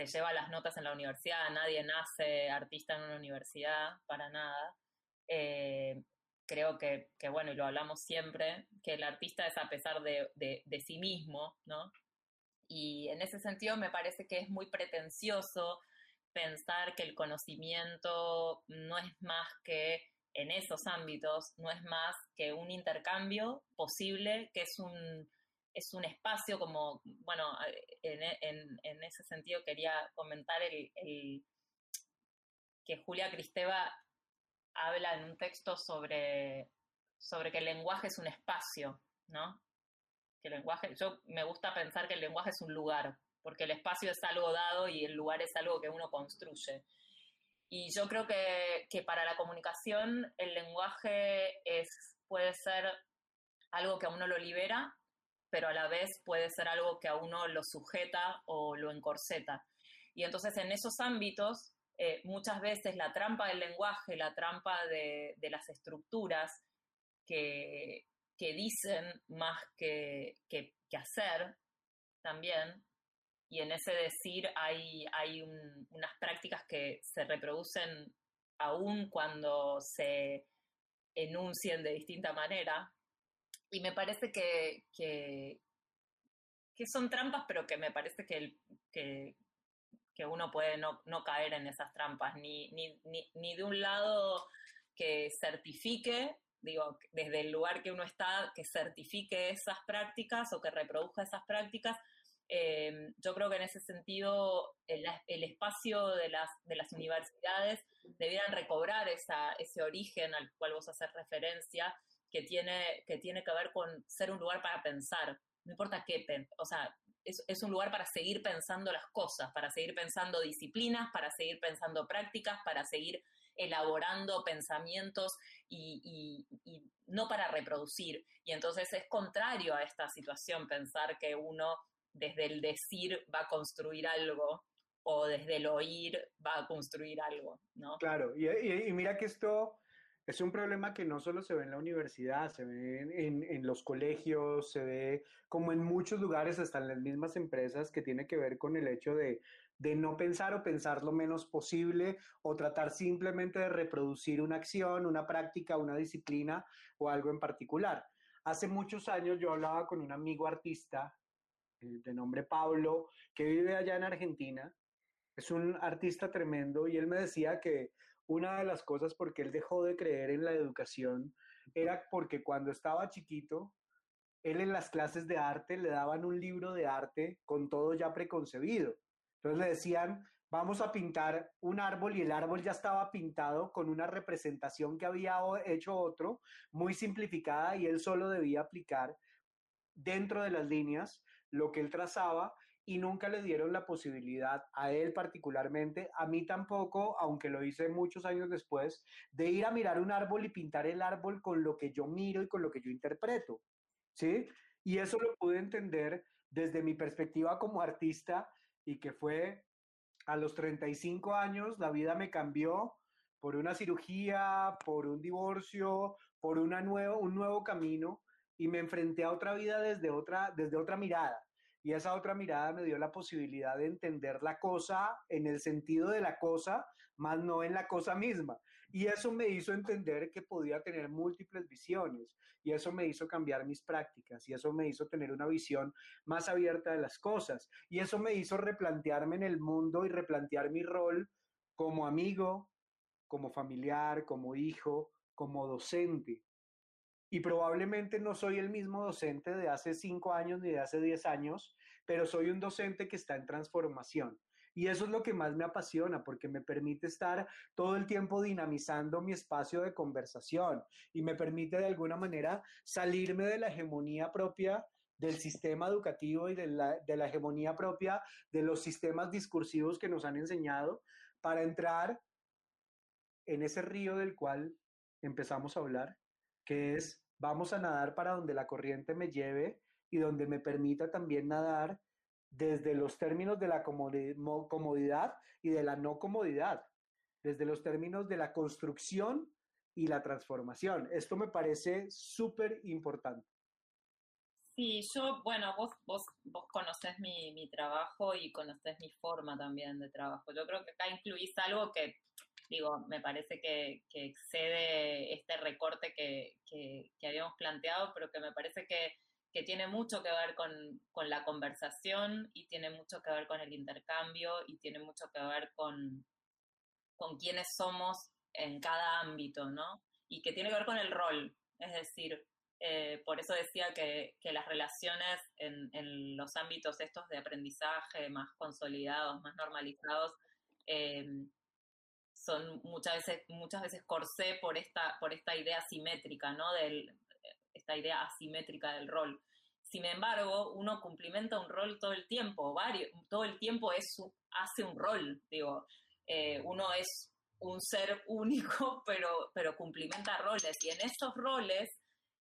lleva las notas en la universidad, nadie nace artista en una universidad, para nada. Eh, creo que, bueno, y lo hablamos siempre, que el artista es a pesar de, de, sí mismo, ¿no? Y en ese sentido me parece que es muy pretencioso pensar que el conocimiento no es más que, en esos ámbitos, no es más que un intercambio posible, que es un, es un espacio como, bueno, en, en, ese sentido quería comentar el, que Julia Cristeva habla en un texto sobre, sobre que el lenguaje es un espacio, ¿no? Que el lenguaje, yo me gusta pensar que el lenguaje es un lugar, porque el espacio es algo dado y el lugar es algo que uno construye. Y yo creo que, que para la comunicación el lenguaje es, puede ser algo que a uno lo libera pero a la vez puede ser algo que a uno lo sujeta o lo encorseta. Y entonces en esos ámbitos, eh, muchas veces la trampa del lenguaje, la trampa de, las estructuras que, dicen más que, hacer también, y en ese decir hay, hay unas prácticas que se reproducen aún cuando se enuncien de distinta manera, y me parece que, que, son trampas, pero que me parece que, que, uno puede no, no, caer en esas trampas, ni, ni, ni, de un lado que certifique, digo, desde el lugar que uno está, que certifique esas prácticas o que reproduzca esas prácticas. Eh, yo creo que en ese sentido el, el, espacio de las, de las universidades debieran recobrar esa, ese origen al cual vos haces referencia que tiene, que tiene que ver con ser un lugar para pensar, no importa qué, o sea, es, un lugar para seguir pensando las cosas, para seguir pensando disciplinas, para seguir pensando prácticas, para seguir elaborando pensamientos y, no para reproducir. Y entonces es contrario a esta situación pensar que uno desde el decir va a construir algo o desde el oír va a construir algo, ¿no? Claro, y mira que esto es un problema que no solo se ve en la universidad, se ve en, los colegios, se ve como en muchos lugares, hasta en las mismas empresas, que tiene que ver con el hecho de, de no pensar o pensar lo menos posible o tratar simplemente de reproducir una acción, una práctica, una disciplina o algo en particular. Hace muchos años yo hablaba con un amigo artista eh, de nombre Pablo, que vive allá en Argentina. Es un artista tremendo y él me decía que una de las cosas por qué él dejó de creer en la educación era porque cuando estaba chiquito, él en las clases de arte le daban un libro de arte con todo ya preconcebido. Entonces le decían, vamos a pintar un árbol y el árbol ya estaba pintado con una representación que había hecho otro, muy simplificada y él solo debía aplicar dentro de las líneas lo que él trazaba y nunca le dieron la posibilidad a él particularmente, a mí tampoco, aunque lo hice muchos años después, de ir a mirar un árbol y pintar el árbol con lo que yo miro y con lo que yo interpreto. ¿Sí? Y eso lo pude entender desde mi perspectiva como artista y que fue a los 35 años, la vida me cambió por una cirugía, por un divorcio, por una nuevo, un nuevo camino y me enfrenté a otra vida desde otra, desde otra mirada. Y esa otra mirada me dio la posibilidad de entender la cosa en el sentido de la cosa, más no en la cosa misma. Y eso me hizo entender que podía tener múltiples visiones. Y eso me hizo cambiar mis prácticas. Y eso me hizo tener una visión más abierta de las cosas. Y eso me hizo replantearme en el mundo y replantear mi rol como amigo, como familiar, como hijo, como docente y probablemente no soy el mismo docente de hace cinco años ni de hace diez años, pero soy un docente que está en transformación. Y eso es lo que más me apasiona, porque me permite estar todo el tiempo dinamizando mi espacio de conversación y me permite de alguna manera salirme de la hegemonía propia del sistema educativo y de la, de la hegemonía propia de los sistemas discursivos que nos han enseñado para entrar en ese río del cual empezamos a hablar, que es vamos a nadar para donde la corriente me lleve y donde me permita también nadar desde los términos de la comodidad y de la no comodidad, desde los términos de la construcción y la transformación. Esto me parece súper importante. Sí, yo, bueno, vos, vos, vos conocés mi, mi trabajo y conocés mi forma también de trabajo. Yo creo que acá incluís algo que digo, me parece que, excede este recorte que, habíamos planteado, pero que me parece que, tiene mucho que ver con, la conversación y tiene mucho que ver con el intercambio y tiene mucho que ver con, con quiénes somos en cada ámbito, ¿no? Y que tiene que ver con el rol, es decir, eh, por eso decía que, las relaciones en, en, los ámbitos estos de aprendizaje más consolidados, más normalizados, eh, son muchas veces, muchas veces corsé por esta, por esta idea simétrica, ¿no? Del, esta idea asimétrica del rol. Sin embargo, uno cumplimenta un rol todo el tiempo, varios, todo el tiempo es, hace un rol, digo, eh, uno es un ser único, pero, pero cumplimenta roles, y en esos roles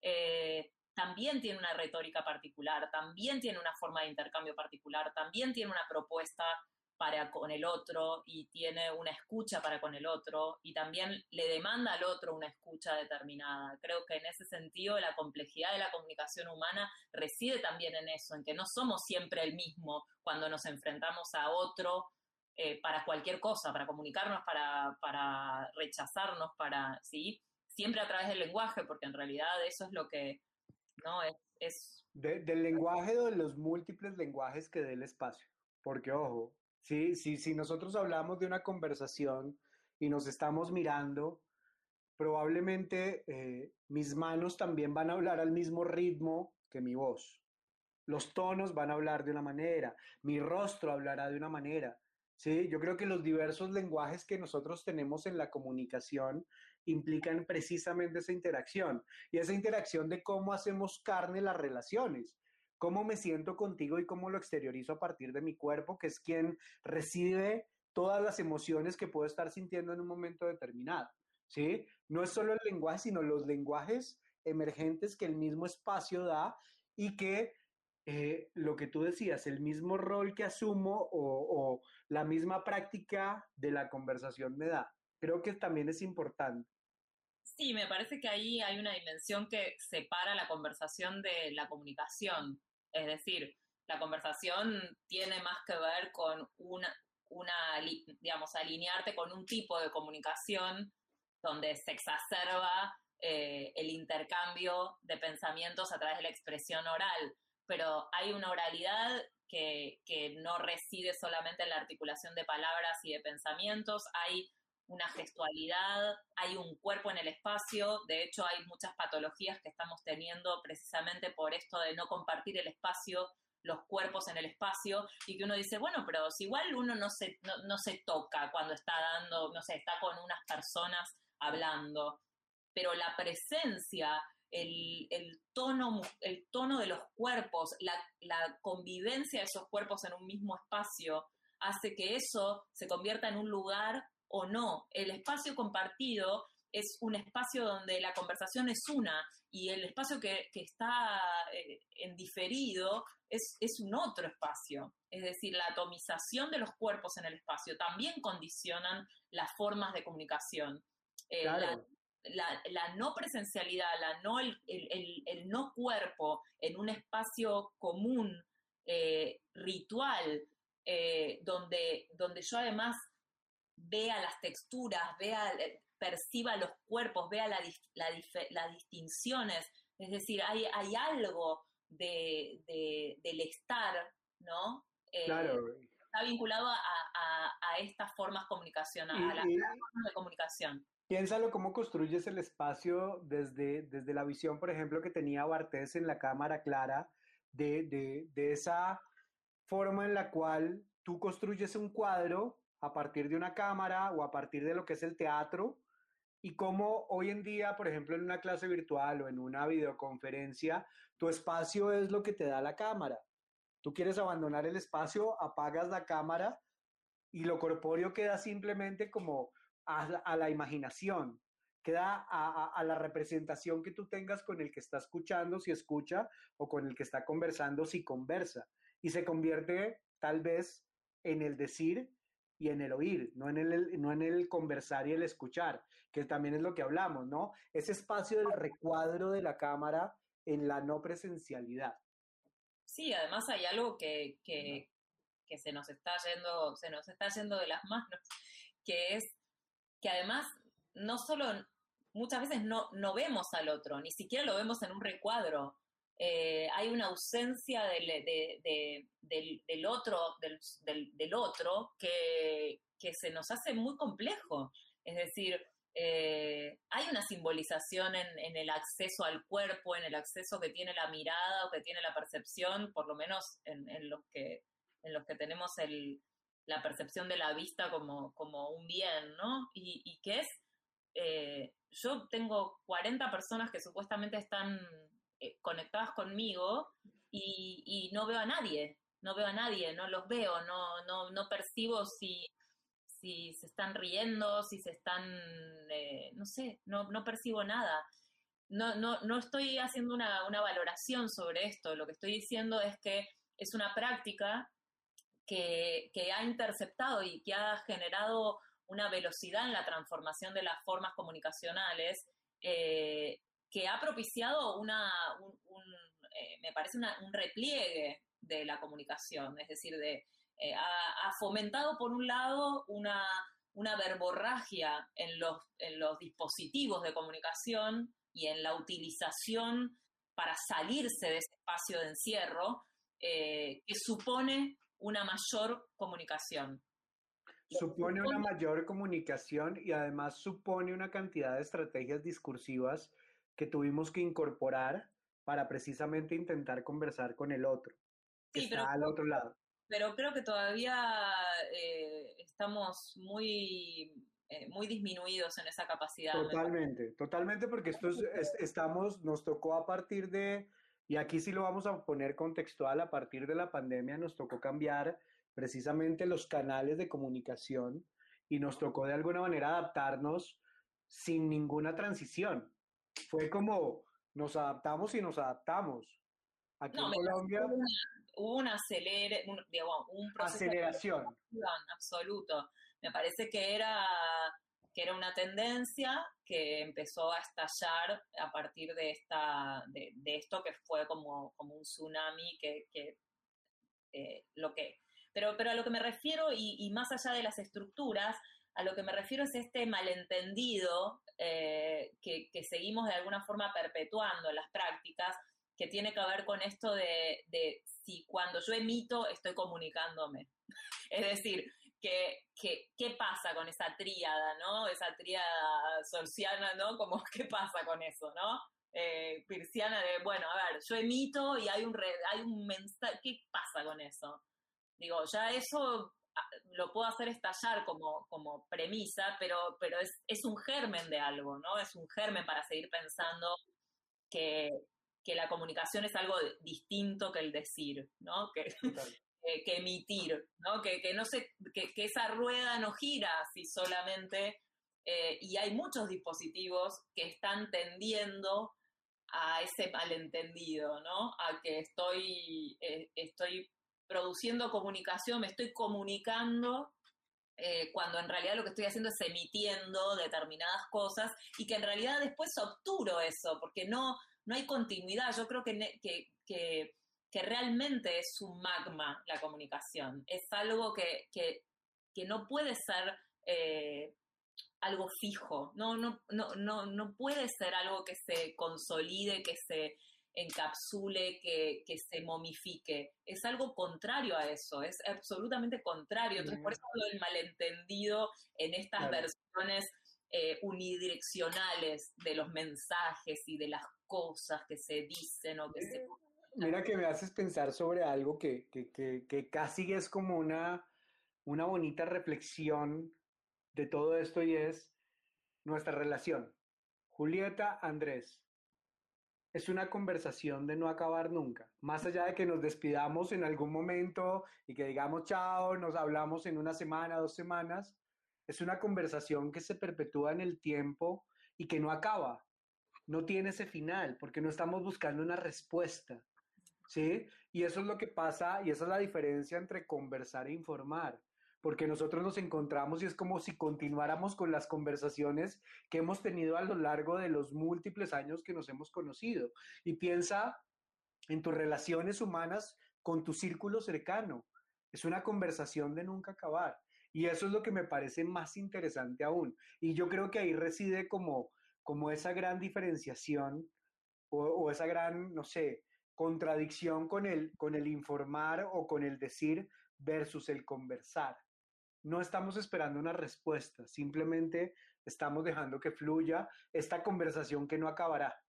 eh, también tiene una retórica particular, también tiene una forma de intercambio particular, también tiene una propuesta para con el otro y tiene una escucha para con el otro y también le demanda al otro una escucha determinada. Creo que en ese sentido la complejidad de la comunicación humana reside también en eso, en que no somos siempre el mismo cuando nos enfrentamos a otro eh, para cualquier cosa, para comunicarnos, para, para rechazarnos, para, ¿sí? Siempre a través del lenguaje, porque en realidad eso es lo que, ¿no? Es... es del lenguaje o de los múltiples lenguajes que dé el espacio. Porque, ojo, ¿sí? Si, si nosotros hablamos de una conversación y nos estamos mirando, probablemente eh, mis manos también van a hablar al mismo ritmo que mi voz. Los tonos van a hablar de una manera, mi rostro hablará de una manera. ¿sí? Yo creo que los diversos lenguajes que nosotros tenemos en la comunicación implican precisamente esa interacción y esa interacción de cómo hacemos carne las relaciones cómo me siento contigo y cómo lo exteriorizo a partir de mi cuerpo, que es quien recibe todas las emociones que puedo estar sintiendo en un momento determinado. ¿sí? No es solo el lenguaje, sino los lenguajes emergentes que el mismo espacio da y que eh, lo que tú decías, el mismo rol que asumo o, o la misma práctica de la conversación me da. Creo que también es importante. Sí, me parece que ahí hay una dimensión que separa la conversación de la comunicación. Es decir, la conversación tiene más que ver con una, una, digamos, alinearte con un tipo de comunicación donde se exacerba eh, el intercambio de pensamientos a través de la expresión oral. pero hay una oralidad que, que no reside solamente en la articulación de palabras y de pensamientos, hay una gestualidad, hay un cuerpo en el espacio, de hecho hay muchas patologías que estamos teniendo precisamente por esto de no compartir el espacio, los cuerpos en el espacio, y que uno dice, bueno, pero si igual uno no se, no, se toca cuando está dando, no sé, está con unas personas hablando, pero la presencia, el, tono, el tono de los cuerpos, la, la convivencia de esos cuerpos en un mismo espacio, hace que eso se convierta en un lugar o no. El espacio compartido es un espacio donde la conversación es una y el espacio que, está eh, en diferido es, un otro espacio. Es decir, la atomización de los cuerpos en el espacio también condicionan las formas de comunicación. Eh, la, no presencialidad, la no, el, no cuerpo en un espacio común, eh, ritual, donde, donde yo además vea las texturas, vea, eh, perciba los cuerpos, vea las distinciones. Es decir, hay, hay algo de, del estar, ¿no? Eh, claro. Está vinculado a, estas formas comunicacionales, a las formas de comunicación. Piénsalo cómo construyes el espacio desde, desde la visión, por ejemplo, que tenía Bartés en la cámara clara, de, de esa forma en la cual tú construyes un cuadro a partir de una cámara o a partir de lo que es el teatro y cómo hoy en día, por ejemplo, en una clase virtual o en una videoconferencia, tu espacio es lo que te da la cámara. Tú quieres abandonar el espacio, apagas la cámara y lo corpóreo queda simplemente como a, la imaginación, queda a, a, la representación que tú tengas con el que está escuchando, si escucha, o con el que está conversando, si conversa. Y se convierte tal vez en el decir y en el oír, no en el, no en el conversar y el escuchar, que también es lo que hablamos, ¿no? Ese espacio del recuadro de la cámara en la no presencialidad. Sí, además hay algo que, que, que se nos está yendo, se nos está yendo de las manos, que es que además no solo muchas veces no, no vemos al otro, ni siquiera lo vemos en un recuadro. Eh, hay una ausencia del, del, otro, del, otro que, se nos hace muy complejo. Es decir, eh, hay una simbolización en, el acceso al cuerpo, en el acceso que tiene la mirada o que tiene la percepción, por lo menos en, los, que, en los que tenemos la percepción de la vista como, como un bien, ¿no? Y, y que es, eh, yo tengo 40 personas que supuestamente están eh, conectadas conmigo y, no veo a nadie, no veo a nadie, no los veo, no, no, no percibo si, si se están riendo, si se están, eh, no sé, no, no percibo nada. No, no, no estoy haciendo una, una, valoración sobre esto, lo que estoy diciendo es que es una práctica que, que ha interceptado y que ha generado una velocidad en la transformación de las formas comunicacionales eh, que ha propiciado una, un, eh, me parece un repliegue de la comunicación, es decir, de, eh, ha, fomentado por un lado una, una verborragia en los, en los dispositivos de comunicación y en la utilización para salirse de ese espacio de encierro eh, que supone una mayor comunicación. Supone una mayor comunicación y además supone una cantidad de estrategias discursivas que tuvimos que incorporar para precisamente intentar conversar con el otro, que está al otro lado. Pero creo que todavía eh, estamos muy, eh, muy disminuidos en esa capacidad. Totalmente, totalmente, porque esto estamos, nos tocó a partir de, y aquí sí lo vamos a poner contextual, a partir de la pandemia nos tocó cambiar precisamente los canales de comunicación y nos tocó de alguna manera adaptarnos sin ninguna transición fue como nos adaptamos y nos adaptamos. Aquí en Colombia. Hubo una, un, un proceso aceleración. absoluto. Me parece que era, que era una tendencia que empezó a estallar a partir de, esta, de, esto que fue como, como un tsunami que, que eh, lo que pero, pero a lo que me refiero, y, y, más allá de las estructuras, a lo que me refiero es este malentendido eh, que, seguimos de alguna forma perpetuando en las prácticas, que tiene que ver con esto de, de si cuando yo emito estoy comunicándome. Es decir, ¿Qué, qué, pasa con esa tríada, ¿no? Esa tríada sorciana, ¿no? Como, ¿qué pasa con eso, ¿no? Eh, pirciana de, bueno, a ver, yo emito y hay un, hay un mensaje, ¿qué pasa con eso? Digo, ya eso lo puedo hacer estallar como, como premisa, pero, pero es, es un germen de algo, ¿no? Es un germen para seguir pensando que, que la comunicación es algo distinto que el decir, ¿no? Que, que emitir, ¿no? Que, que no se, que, que, esa rueda no gira si solamente, eh, y hay muchos dispositivos que están tendiendo a ese malentendido, ¿no? A que estoy, eh, estoy produciendo comunicación, me estoy comunicando eh, cuando en realidad lo que estoy haciendo es emitiendo determinadas cosas y que en realidad después obturo eso, porque no, no hay continuidad. Yo creo que, que, que que realmente es un magma la comunicación, es algo que, no puede ser eh, algo fijo, no, no, no, no, no puede ser algo que se consolide, que se encapsule, que, se momifique. Es algo contrario a eso, es absolutamente contrario. Entonces, por eso el malentendido en estas versiones eh, unidireccionales de los mensajes y de las cosas que se dicen o que se Mira que me haces pensar sobre algo que, casi es como una, una bonita reflexión de todo esto y es nuestra relación. Julieta, Andrés, es una conversación de no acabar nunca. Más allá de que nos despidamos en algún momento y que digamos chao, nos hablamos en una semana, dos semanas, es una conversación que se perpetúa en el tiempo y que no acaba. No tiene ese final porque no estamos buscando una respuesta. ¿sí? Y eso es lo que pasa y esa es la diferencia entre conversar e informar, porque nosotros nos encontramos y es como si continuáramos con las conversaciones que hemos tenido a lo largo de los múltiples años que nos hemos conocido. Y piensa en tus relaciones humanas con tu círculo cercano. Es una conversación de nunca acabar. Y eso es lo que me parece más interesante aún. Y yo creo que ahí reside como, como esa gran diferenciación o, o esa gran, no sé, contradicción con el, con el informar o con el decir versus el conversar. No estamos esperando una respuesta, simplemente estamos dejando que fluya esta conversación que no acabará.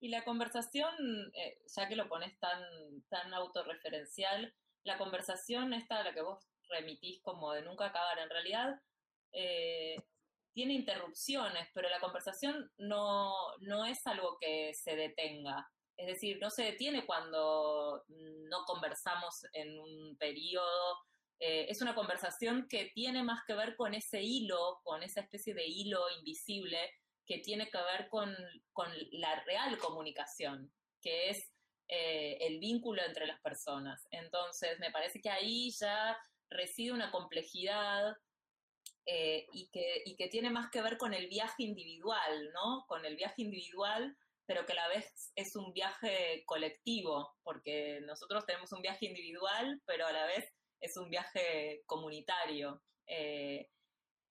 Y la conversación, eh, ya que lo pones tan, tan autorreferencial, la conversación esta a la que vos remitís como de nunca acabar, en realidad eh, tiene interrupciones, pero la conversación no, no es algo que se detenga. Es decir, no se detiene cuando no conversamos en un periodo. Eh, es una conversación que tiene más que ver con ese hilo, con esa especie de hilo invisible que tiene que ver con, la real comunicación, que es eh, el vínculo entre las personas. Entonces, me parece que ahí ya reside una complejidad eh, y, que, y que tiene más que ver con el viaje individual, ¿no? Con el viaje individual pero que a la vez es un viaje colectivo, porque nosotros tenemos un viaje individual, pero a la vez es un viaje comunitario. Eh,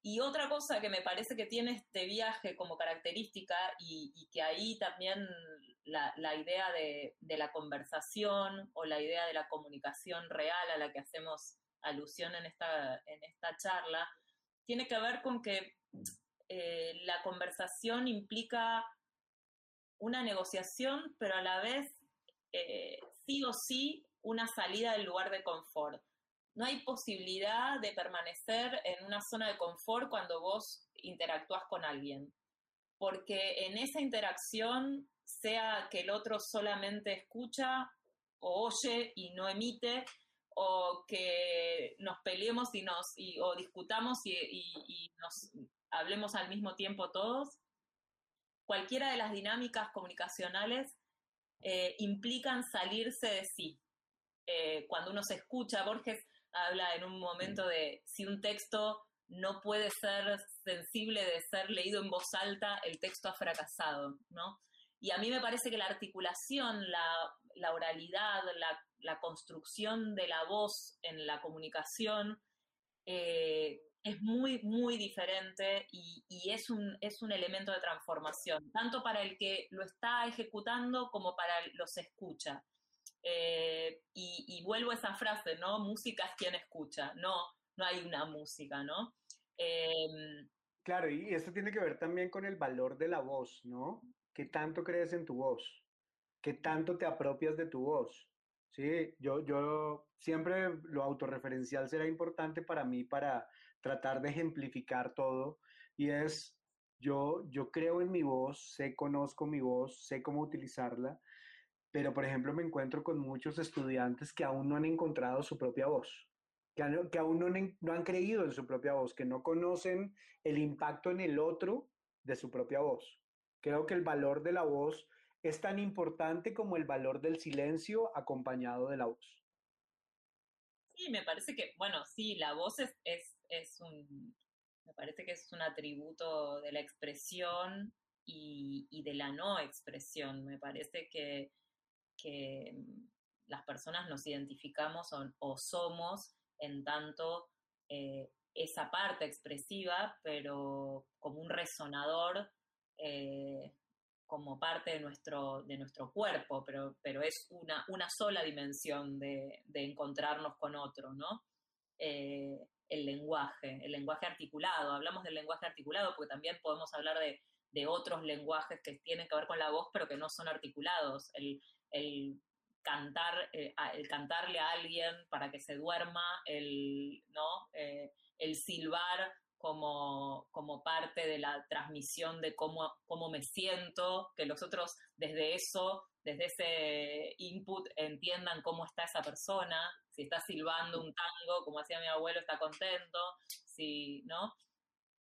y otra cosa que me parece que tiene este viaje como característica y, que ahí también la, idea de, la conversación o la idea de la comunicación real a la que hacemos alusión en esta, en esta charla, tiene que ver con que eh, la conversación implica una negociación, pero a la vez eh, sí o sí una salida del lugar de confort. No hay posibilidad de permanecer en una zona de confort cuando vos interactúas con alguien, porque en esa interacción, sea que el otro solamente escucha o oye y no emite, o que nos peleemos y nos o discutamos y, y nos hablemos al mismo tiempo todos, cualquiera de las dinámicas comunicacionales eh, implican salirse de sí. Eh, cuando uno se escucha, Borges habla en un momento de si un texto no puede ser sensible de ser leído en voz alta, el texto ha fracasado, ¿no? Y a mí me parece que la articulación, la, oralidad, la, construcción de la voz en la comunicación, eh, es muy, muy diferente y, es, un, es un elemento de transformación, tanto para el que lo está ejecutando como para los escucha. Eh, y, vuelvo a esa frase, ¿no? Música es quien escucha, no, no hay una música, ¿no? Em, claro, y esto tiene que ver también con el valor de la voz, ¿no? ¿Qué tanto crees en tu voz? ¿Qué tanto te apropias de tu voz? Sí, yo, yo siempre lo autorreferencial será importante para mí para tratar de ejemplificar todo y es yo, yo creo en mi voz, sé, conozco mi voz, sé cómo utilizarla, pero por ejemplo me encuentro con muchos estudiantes que aún no han encontrado su propia voz, que, que aún no, no han creído en su propia voz, que no conocen el impacto en el otro de su propia voz. Creo que el valor de la voz es tan importante como el valor del silencio acompañado de la voz. Sí, me parece que, bueno, sí, la voz es, es, un, me parece que es un atributo de la expresión y, de la no expresión. Me parece que, las personas nos identificamos o, somos en tanto eh, esa parte expresiva, pero como un resonador eh, como parte de nuestro, de nuestro cuerpo, pero, pero es una, una sola dimensión de, encontrarnos con otro, ¿no? Eh, el lenguaje, el lenguaje articulado. Hablamos del lenguaje articulado porque también podemos hablar de, otros lenguajes que tienen que ver con la voz, pero que no son articulados. El, cantar, eh, el cantarle a alguien para que se duerma, el, ¿no? Eh, el silbar como, como parte de la transmisión de cómo, cómo me siento, que los otros desde eso, desde ese input, entiendan cómo está esa persona, si está silbando un tango, como hacía mi abuelo, está contento, si, ¿no?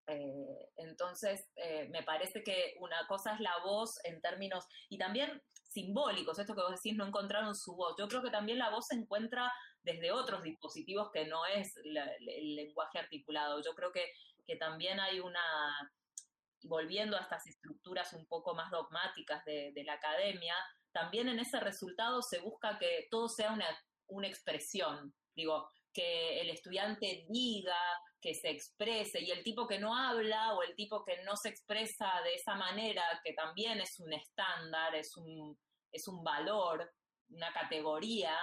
Eh, entonces, eh, me parece que una cosa es la voz en términos, y también simbólicos, esto que vos decís, no encontraron su voz. Yo creo que también la voz se encuentra desde otros dispositivos que no es el lenguaje articulado. Yo creo que que también hay una, volviendo a estas estructuras un poco más dogmáticas de, la academia, también en ese resultado se busca que todo sea una, una expresión, digo, que el estudiante diga, que se exprese, y el tipo que no habla o el tipo que no se expresa de esa manera, que también es un estándar, es un, es un valor, una categoría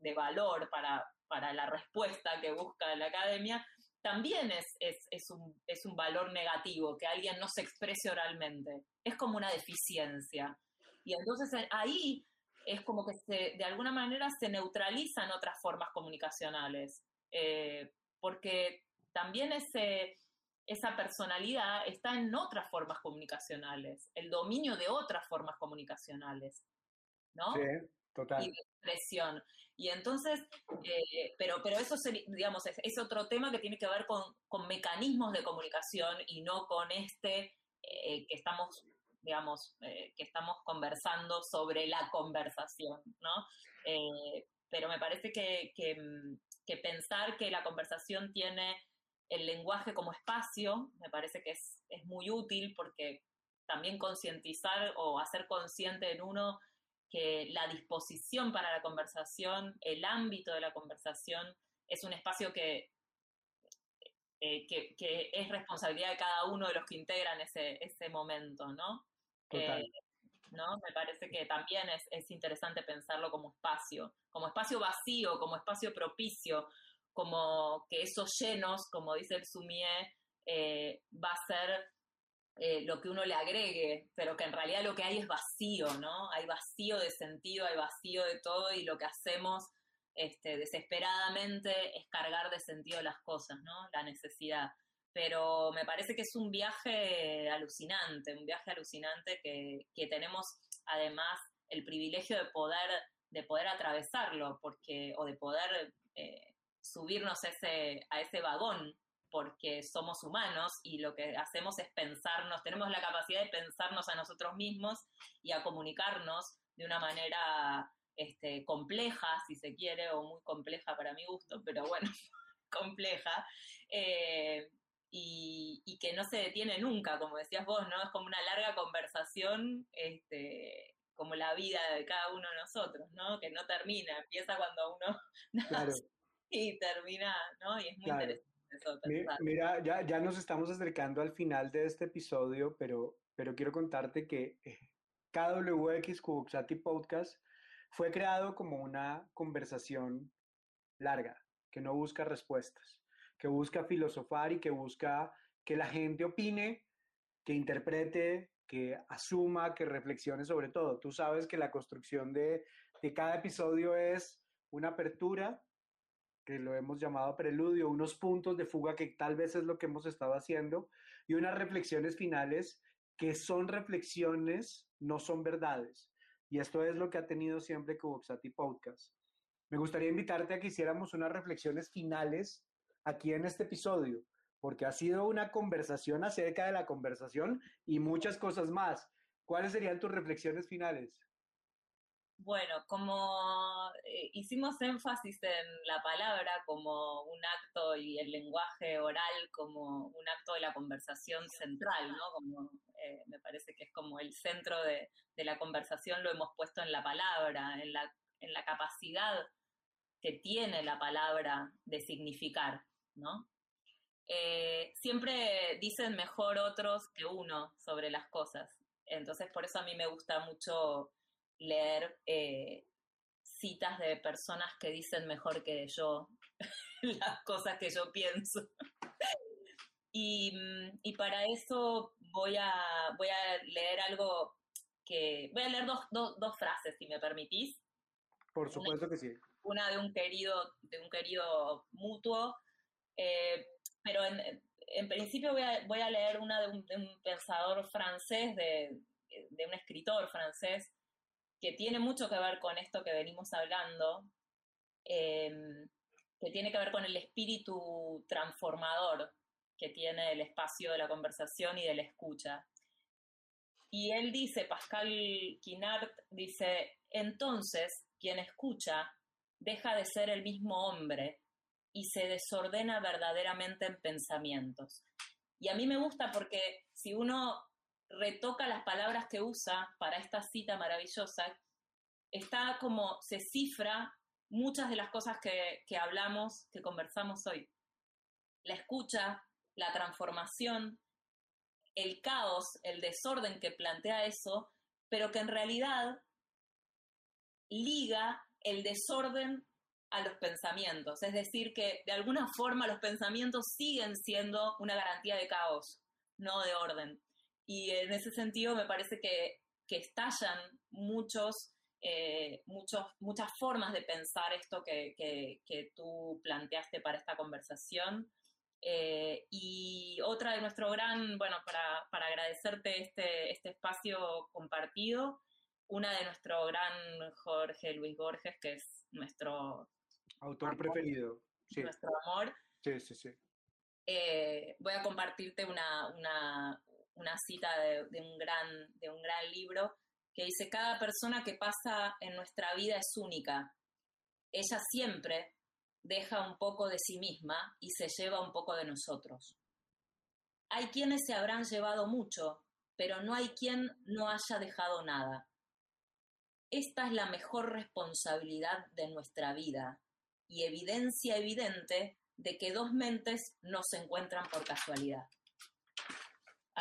de valor para, para la respuesta que busca la academia, también es, es, un, es un valor negativo, que alguien no se exprese oralmente. Es como una deficiencia. Y entonces eh, ahí es como que se, de alguna manera se neutralizan otras formas comunicacionales, eh, porque también ese, esa personalidad está en otras formas comunicacionales, el dominio de otras formas comunicacionales, ¿no? Sí, total. Y de expresión. Y entonces, eh, pero, pero eso digamos, es, otro tema que tiene que ver con, con mecanismos de comunicación y no con este eh, que estamos, digamos, eh, que estamos conversando sobre la conversación, ¿no? pero me parece que, que, pensar que la conversación tiene el lenguaje como espacio, me parece que es, es muy útil porque también concientizar o hacer consciente en uno que la disposición para la conversación, el ámbito de la conversación, es un espacio que, eh, que, es responsabilidad de cada uno de los que integran ese, ese momento, ¿no? Eh, ¿no? Me parece que también es, es, interesante pensarlo como espacio, como espacio vacío, como espacio propicio, como que esos llenos, como dice el Sumier, eh, va a ser eh, lo que uno le agregue, pero que en realidad lo que hay es vacío, ¿no? Hay vacío de sentido, hay vacío de todo y lo que hacemos este, desesperadamente es cargar de sentido las cosas, ¿no? La necesidad. Pero me parece que es un viaje alucinante, un viaje alucinante que, tenemos además el privilegio de poder, de poder atravesarlo, porque, o de poder eh, subirnos ese, a ese vagón porque somos humanos y lo que hacemos es pensarnos, tenemos la capacidad de pensarnos a nosotros mismos y a comunicarnos de una manera este, compleja, si se quiere, o muy compleja para mi gusto, pero bueno, compleja, eh, y, que no se detiene nunca, como decías vos, ¿no? Es como una larga conversación, este, como la vida de cada uno de nosotros, ¿no? Que no termina, empieza cuando uno y termina, ¿no? Y es muy interesante. Mira, ya, ya nos estamos acercando al final de este episodio, pero, pero quiero contarte que eh, KWX Kubuxati Podcast fue creado como una conversación larga, que no busca respuestas, que busca filosofar y que busca que la gente opine, que interprete, que asuma, que reflexione sobre todo. Tú sabes que la construcción de, de cada episodio es una apertura, que lo hemos llamado preludio, unos puntos de fuga que tal vez es lo que hemos estado haciendo, y unas reflexiones finales que son reflexiones, no son verdades. Y esto es lo que ha tenido siempre Cuboxati Podcast. Me gustaría invitarte a que hiciéramos unas reflexiones finales aquí en este episodio, porque ha sido una conversación acerca de la conversación y muchas cosas más. ¿Cuáles serían tus reflexiones finales? Bueno, como eh, hicimos énfasis en la palabra como un acto y el lenguaje oral como un acto de la conversación central, ¿no? Como eh, me parece que es como el centro de, la conversación lo hemos puesto en la palabra, en la, capacidad que tiene la palabra de significar, ¿no? Eh, siempre dicen mejor otros que uno sobre las cosas. Entonces, por eso a mí me gusta mucho leer eh, citas de personas que dicen mejor que yo las cosas que yo pienso. Mm, y, para eso voy a, voy a leer algo que... Voy a leer dos, dos, frases, si me permitís. Por supuesto que sí. Una de un querido, de un querido mutuo, eh, pero en, en, principio voy a, voy a leer una de un, pensador francés, de, de, un escritor francés, que tiene mucho que ver con esto que venimos hablando, em, que tiene que ver con el espíritu transformador que tiene el espacio de la conversación y de la escucha. Y él dice, Pascal Quinart dice, entonces quien escucha deja de ser el mismo hombre y se desordena verdaderamente en pensamientos. Y a mí me gusta porque si uno retoca las palabras que usa para esta cita maravillosa, está como se cifra muchas de las cosas que, que hablamos, que conversamos hoy. La escucha, la transformación, el caos, el desorden que plantea eso, pero que en realidad liga el desorden a los pensamientos. Es decir, que de alguna forma los pensamientos siguen siendo una garantía de caos, no de orden. Y en ese sentido me parece que, estallan muchos, eh, muchos, muchas formas de pensar esto que, tú planteaste para esta conversación. Eh, y otra de nuestro gran, bueno, para, agradecerte este, este espacio compartido, una de nuestro gran Jorge Luis Borges, que es nuestro autor preferido, nuestro amor. Sí, sí, sí. Eh, voy a compartirte una, una cita de, un gran, de un gran libro que dice, cada persona que pasa en nuestra vida es única. Ella siempre deja un poco de sí misma y se lleva un poco de nosotros. Hay quienes se habrán llevado mucho, pero no hay quien no haya dejado nada. Esta es la mejor responsabilidad de nuestra vida y evidencia evidente de que dos mentes no se encuentran por casualidad.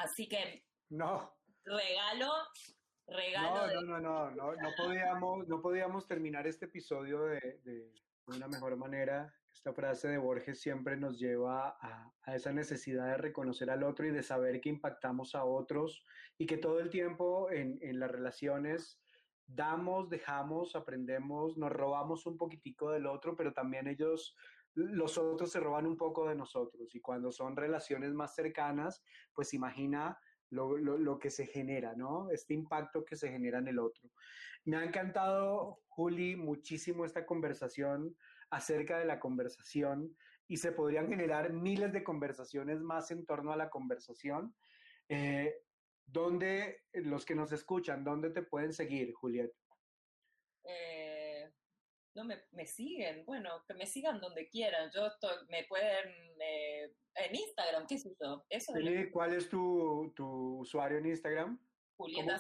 Así que. No. Regalo. Regalo. No, no, no, no, no, podíamos, no podíamos terminar este episodio de, de, una mejor manera. Esta frase de Borges siempre nos lleva a, a, esa necesidad de reconocer al otro y de saber que impactamos a otros y que todo el tiempo en, en las relaciones damos, dejamos, aprendemos, nos robamos un poquitico del otro, pero también ellos los otros se roban un poco de nosotros y cuando son relaciones más cercanas, pues imagina lo, que se genera, ¿no? Este impacto que se genera en el otro. Me ha encantado, Juli, muchísimo esta conversación acerca de la conversación y se podrían generar miles de conversaciones más en torno a la conversación. Eh, ¿Dónde los que nos escuchan, dónde te pueden seguir, Juliet? Eh no me, siguen, bueno, que me sigan donde quieran. Yo estoy, me pueden eh, en Instagram, ¿qué es eso? ¿Eso ¿Cuál es tu, tu, usuario en Instagram? Julieta.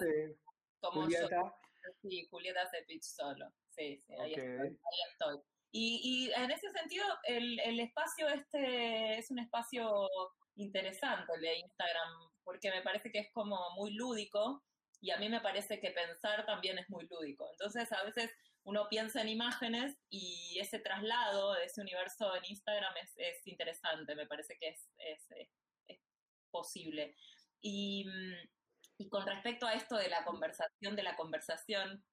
¿Cómo Julieta. sí, Julieta Cepich solo. Sí, sí, ahí, estoy, ahí estoy. Y, en ese sentido, el, el, espacio este es un espacio interesante, el de Instagram, porque me parece que es como muy lúdico y a mí me parece que pensar también es muy lúdico. Entonces, a veces uno piensa en imágenes y ese traslado de ese universo en Instagram es, es interesante, me parece que es, es, es posible. Y, y, con respecto a esto de la conversación, de la conversación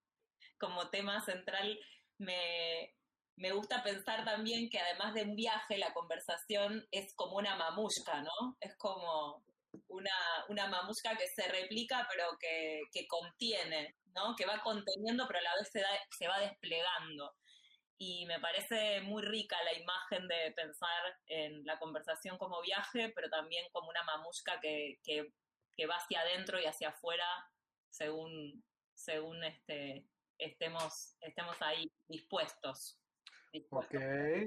como tema central, me, me gusta pensar también que además de un viaje, la conversación es como una mamushka, ¿no? Es como una, una mamushka que se replica pero que, que, contiene, ¿no? Que va conteniendo pero a la vez se, se va desplegando. Y me parece muy rica la imagen de pensar en la conversación como viaje, pero también como una mamushka que, que, que va hacia adentro y hacia afuera según, según este, estemos, estemos ahí dispuestos. Ok,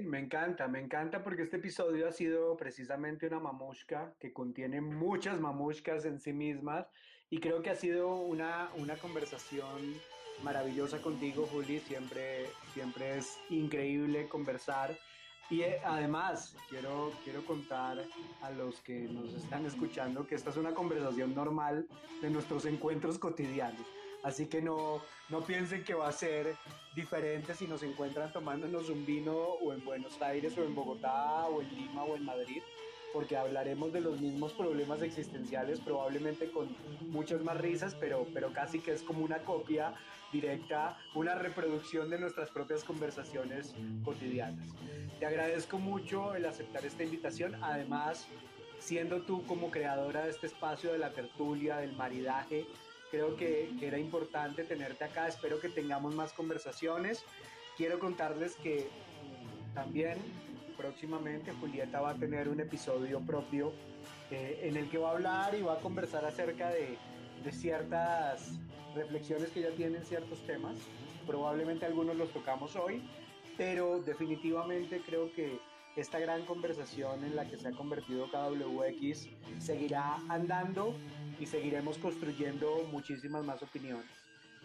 me encanta, me encanta porque este episodio ha sido precisamente una mamushka que contiene muchas mamushkas en sí mismas y creo que ha sido una, una conversación maravillosa contigo, Juli. Siempre, siempre es increíble conversar. Y eh, además, quiero, quiero contar a los que nos están escuchando que esta es una conversación normal de nuestros encuentros cotidianos. Así que no, no piensen que va a ser diferente si nos encuentran tomándonos un vino o en Buenos Aires o en Bogotá o en Lima o en Madrid, porque hablaremos de los mismos problemas existenciales, probablemente con muchas más risas, pero, pero casi que es como una copia directa, una reproducción de nuestras propias conversaciones cotidianas. Te agradezco mucho el aceptar esta invitación, además siendo tú como creadora de este espacio de la tertulia, del maridaje, creo que, era importante tenerte acá. Espero que tengamos más conversaciones. Quiero contarles que también próximamente Julieta va a tener un episodio propio eh, en el que va a hablar y va a conversar acerca de, de ciertas reflexiones que ya tienen ciertos temas. Probablemente algunos los tocamos hoy, pero definitivamente creo que esta gran conversación en la que se ha convertido KWX seguirá andando y seguiremos construyendo muchísimas más opiniones.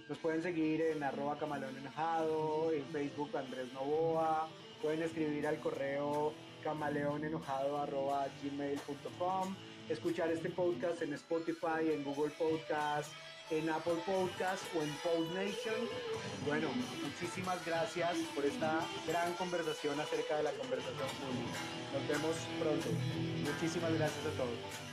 Nos pueden seguir en arroba camaleón enojado, en Facebook Andrés Novoa, pueden escribir al correo camaleonenojado arroba gmail.com, escuchar este podcast en Spotify, en Google Podcast, en Apple Podcast o en PodNation. Bueno, muchísimas gracias por esta gran conversación acerca de la conversación pública. Nos vemos pronto. Muchísimas gracias a todos.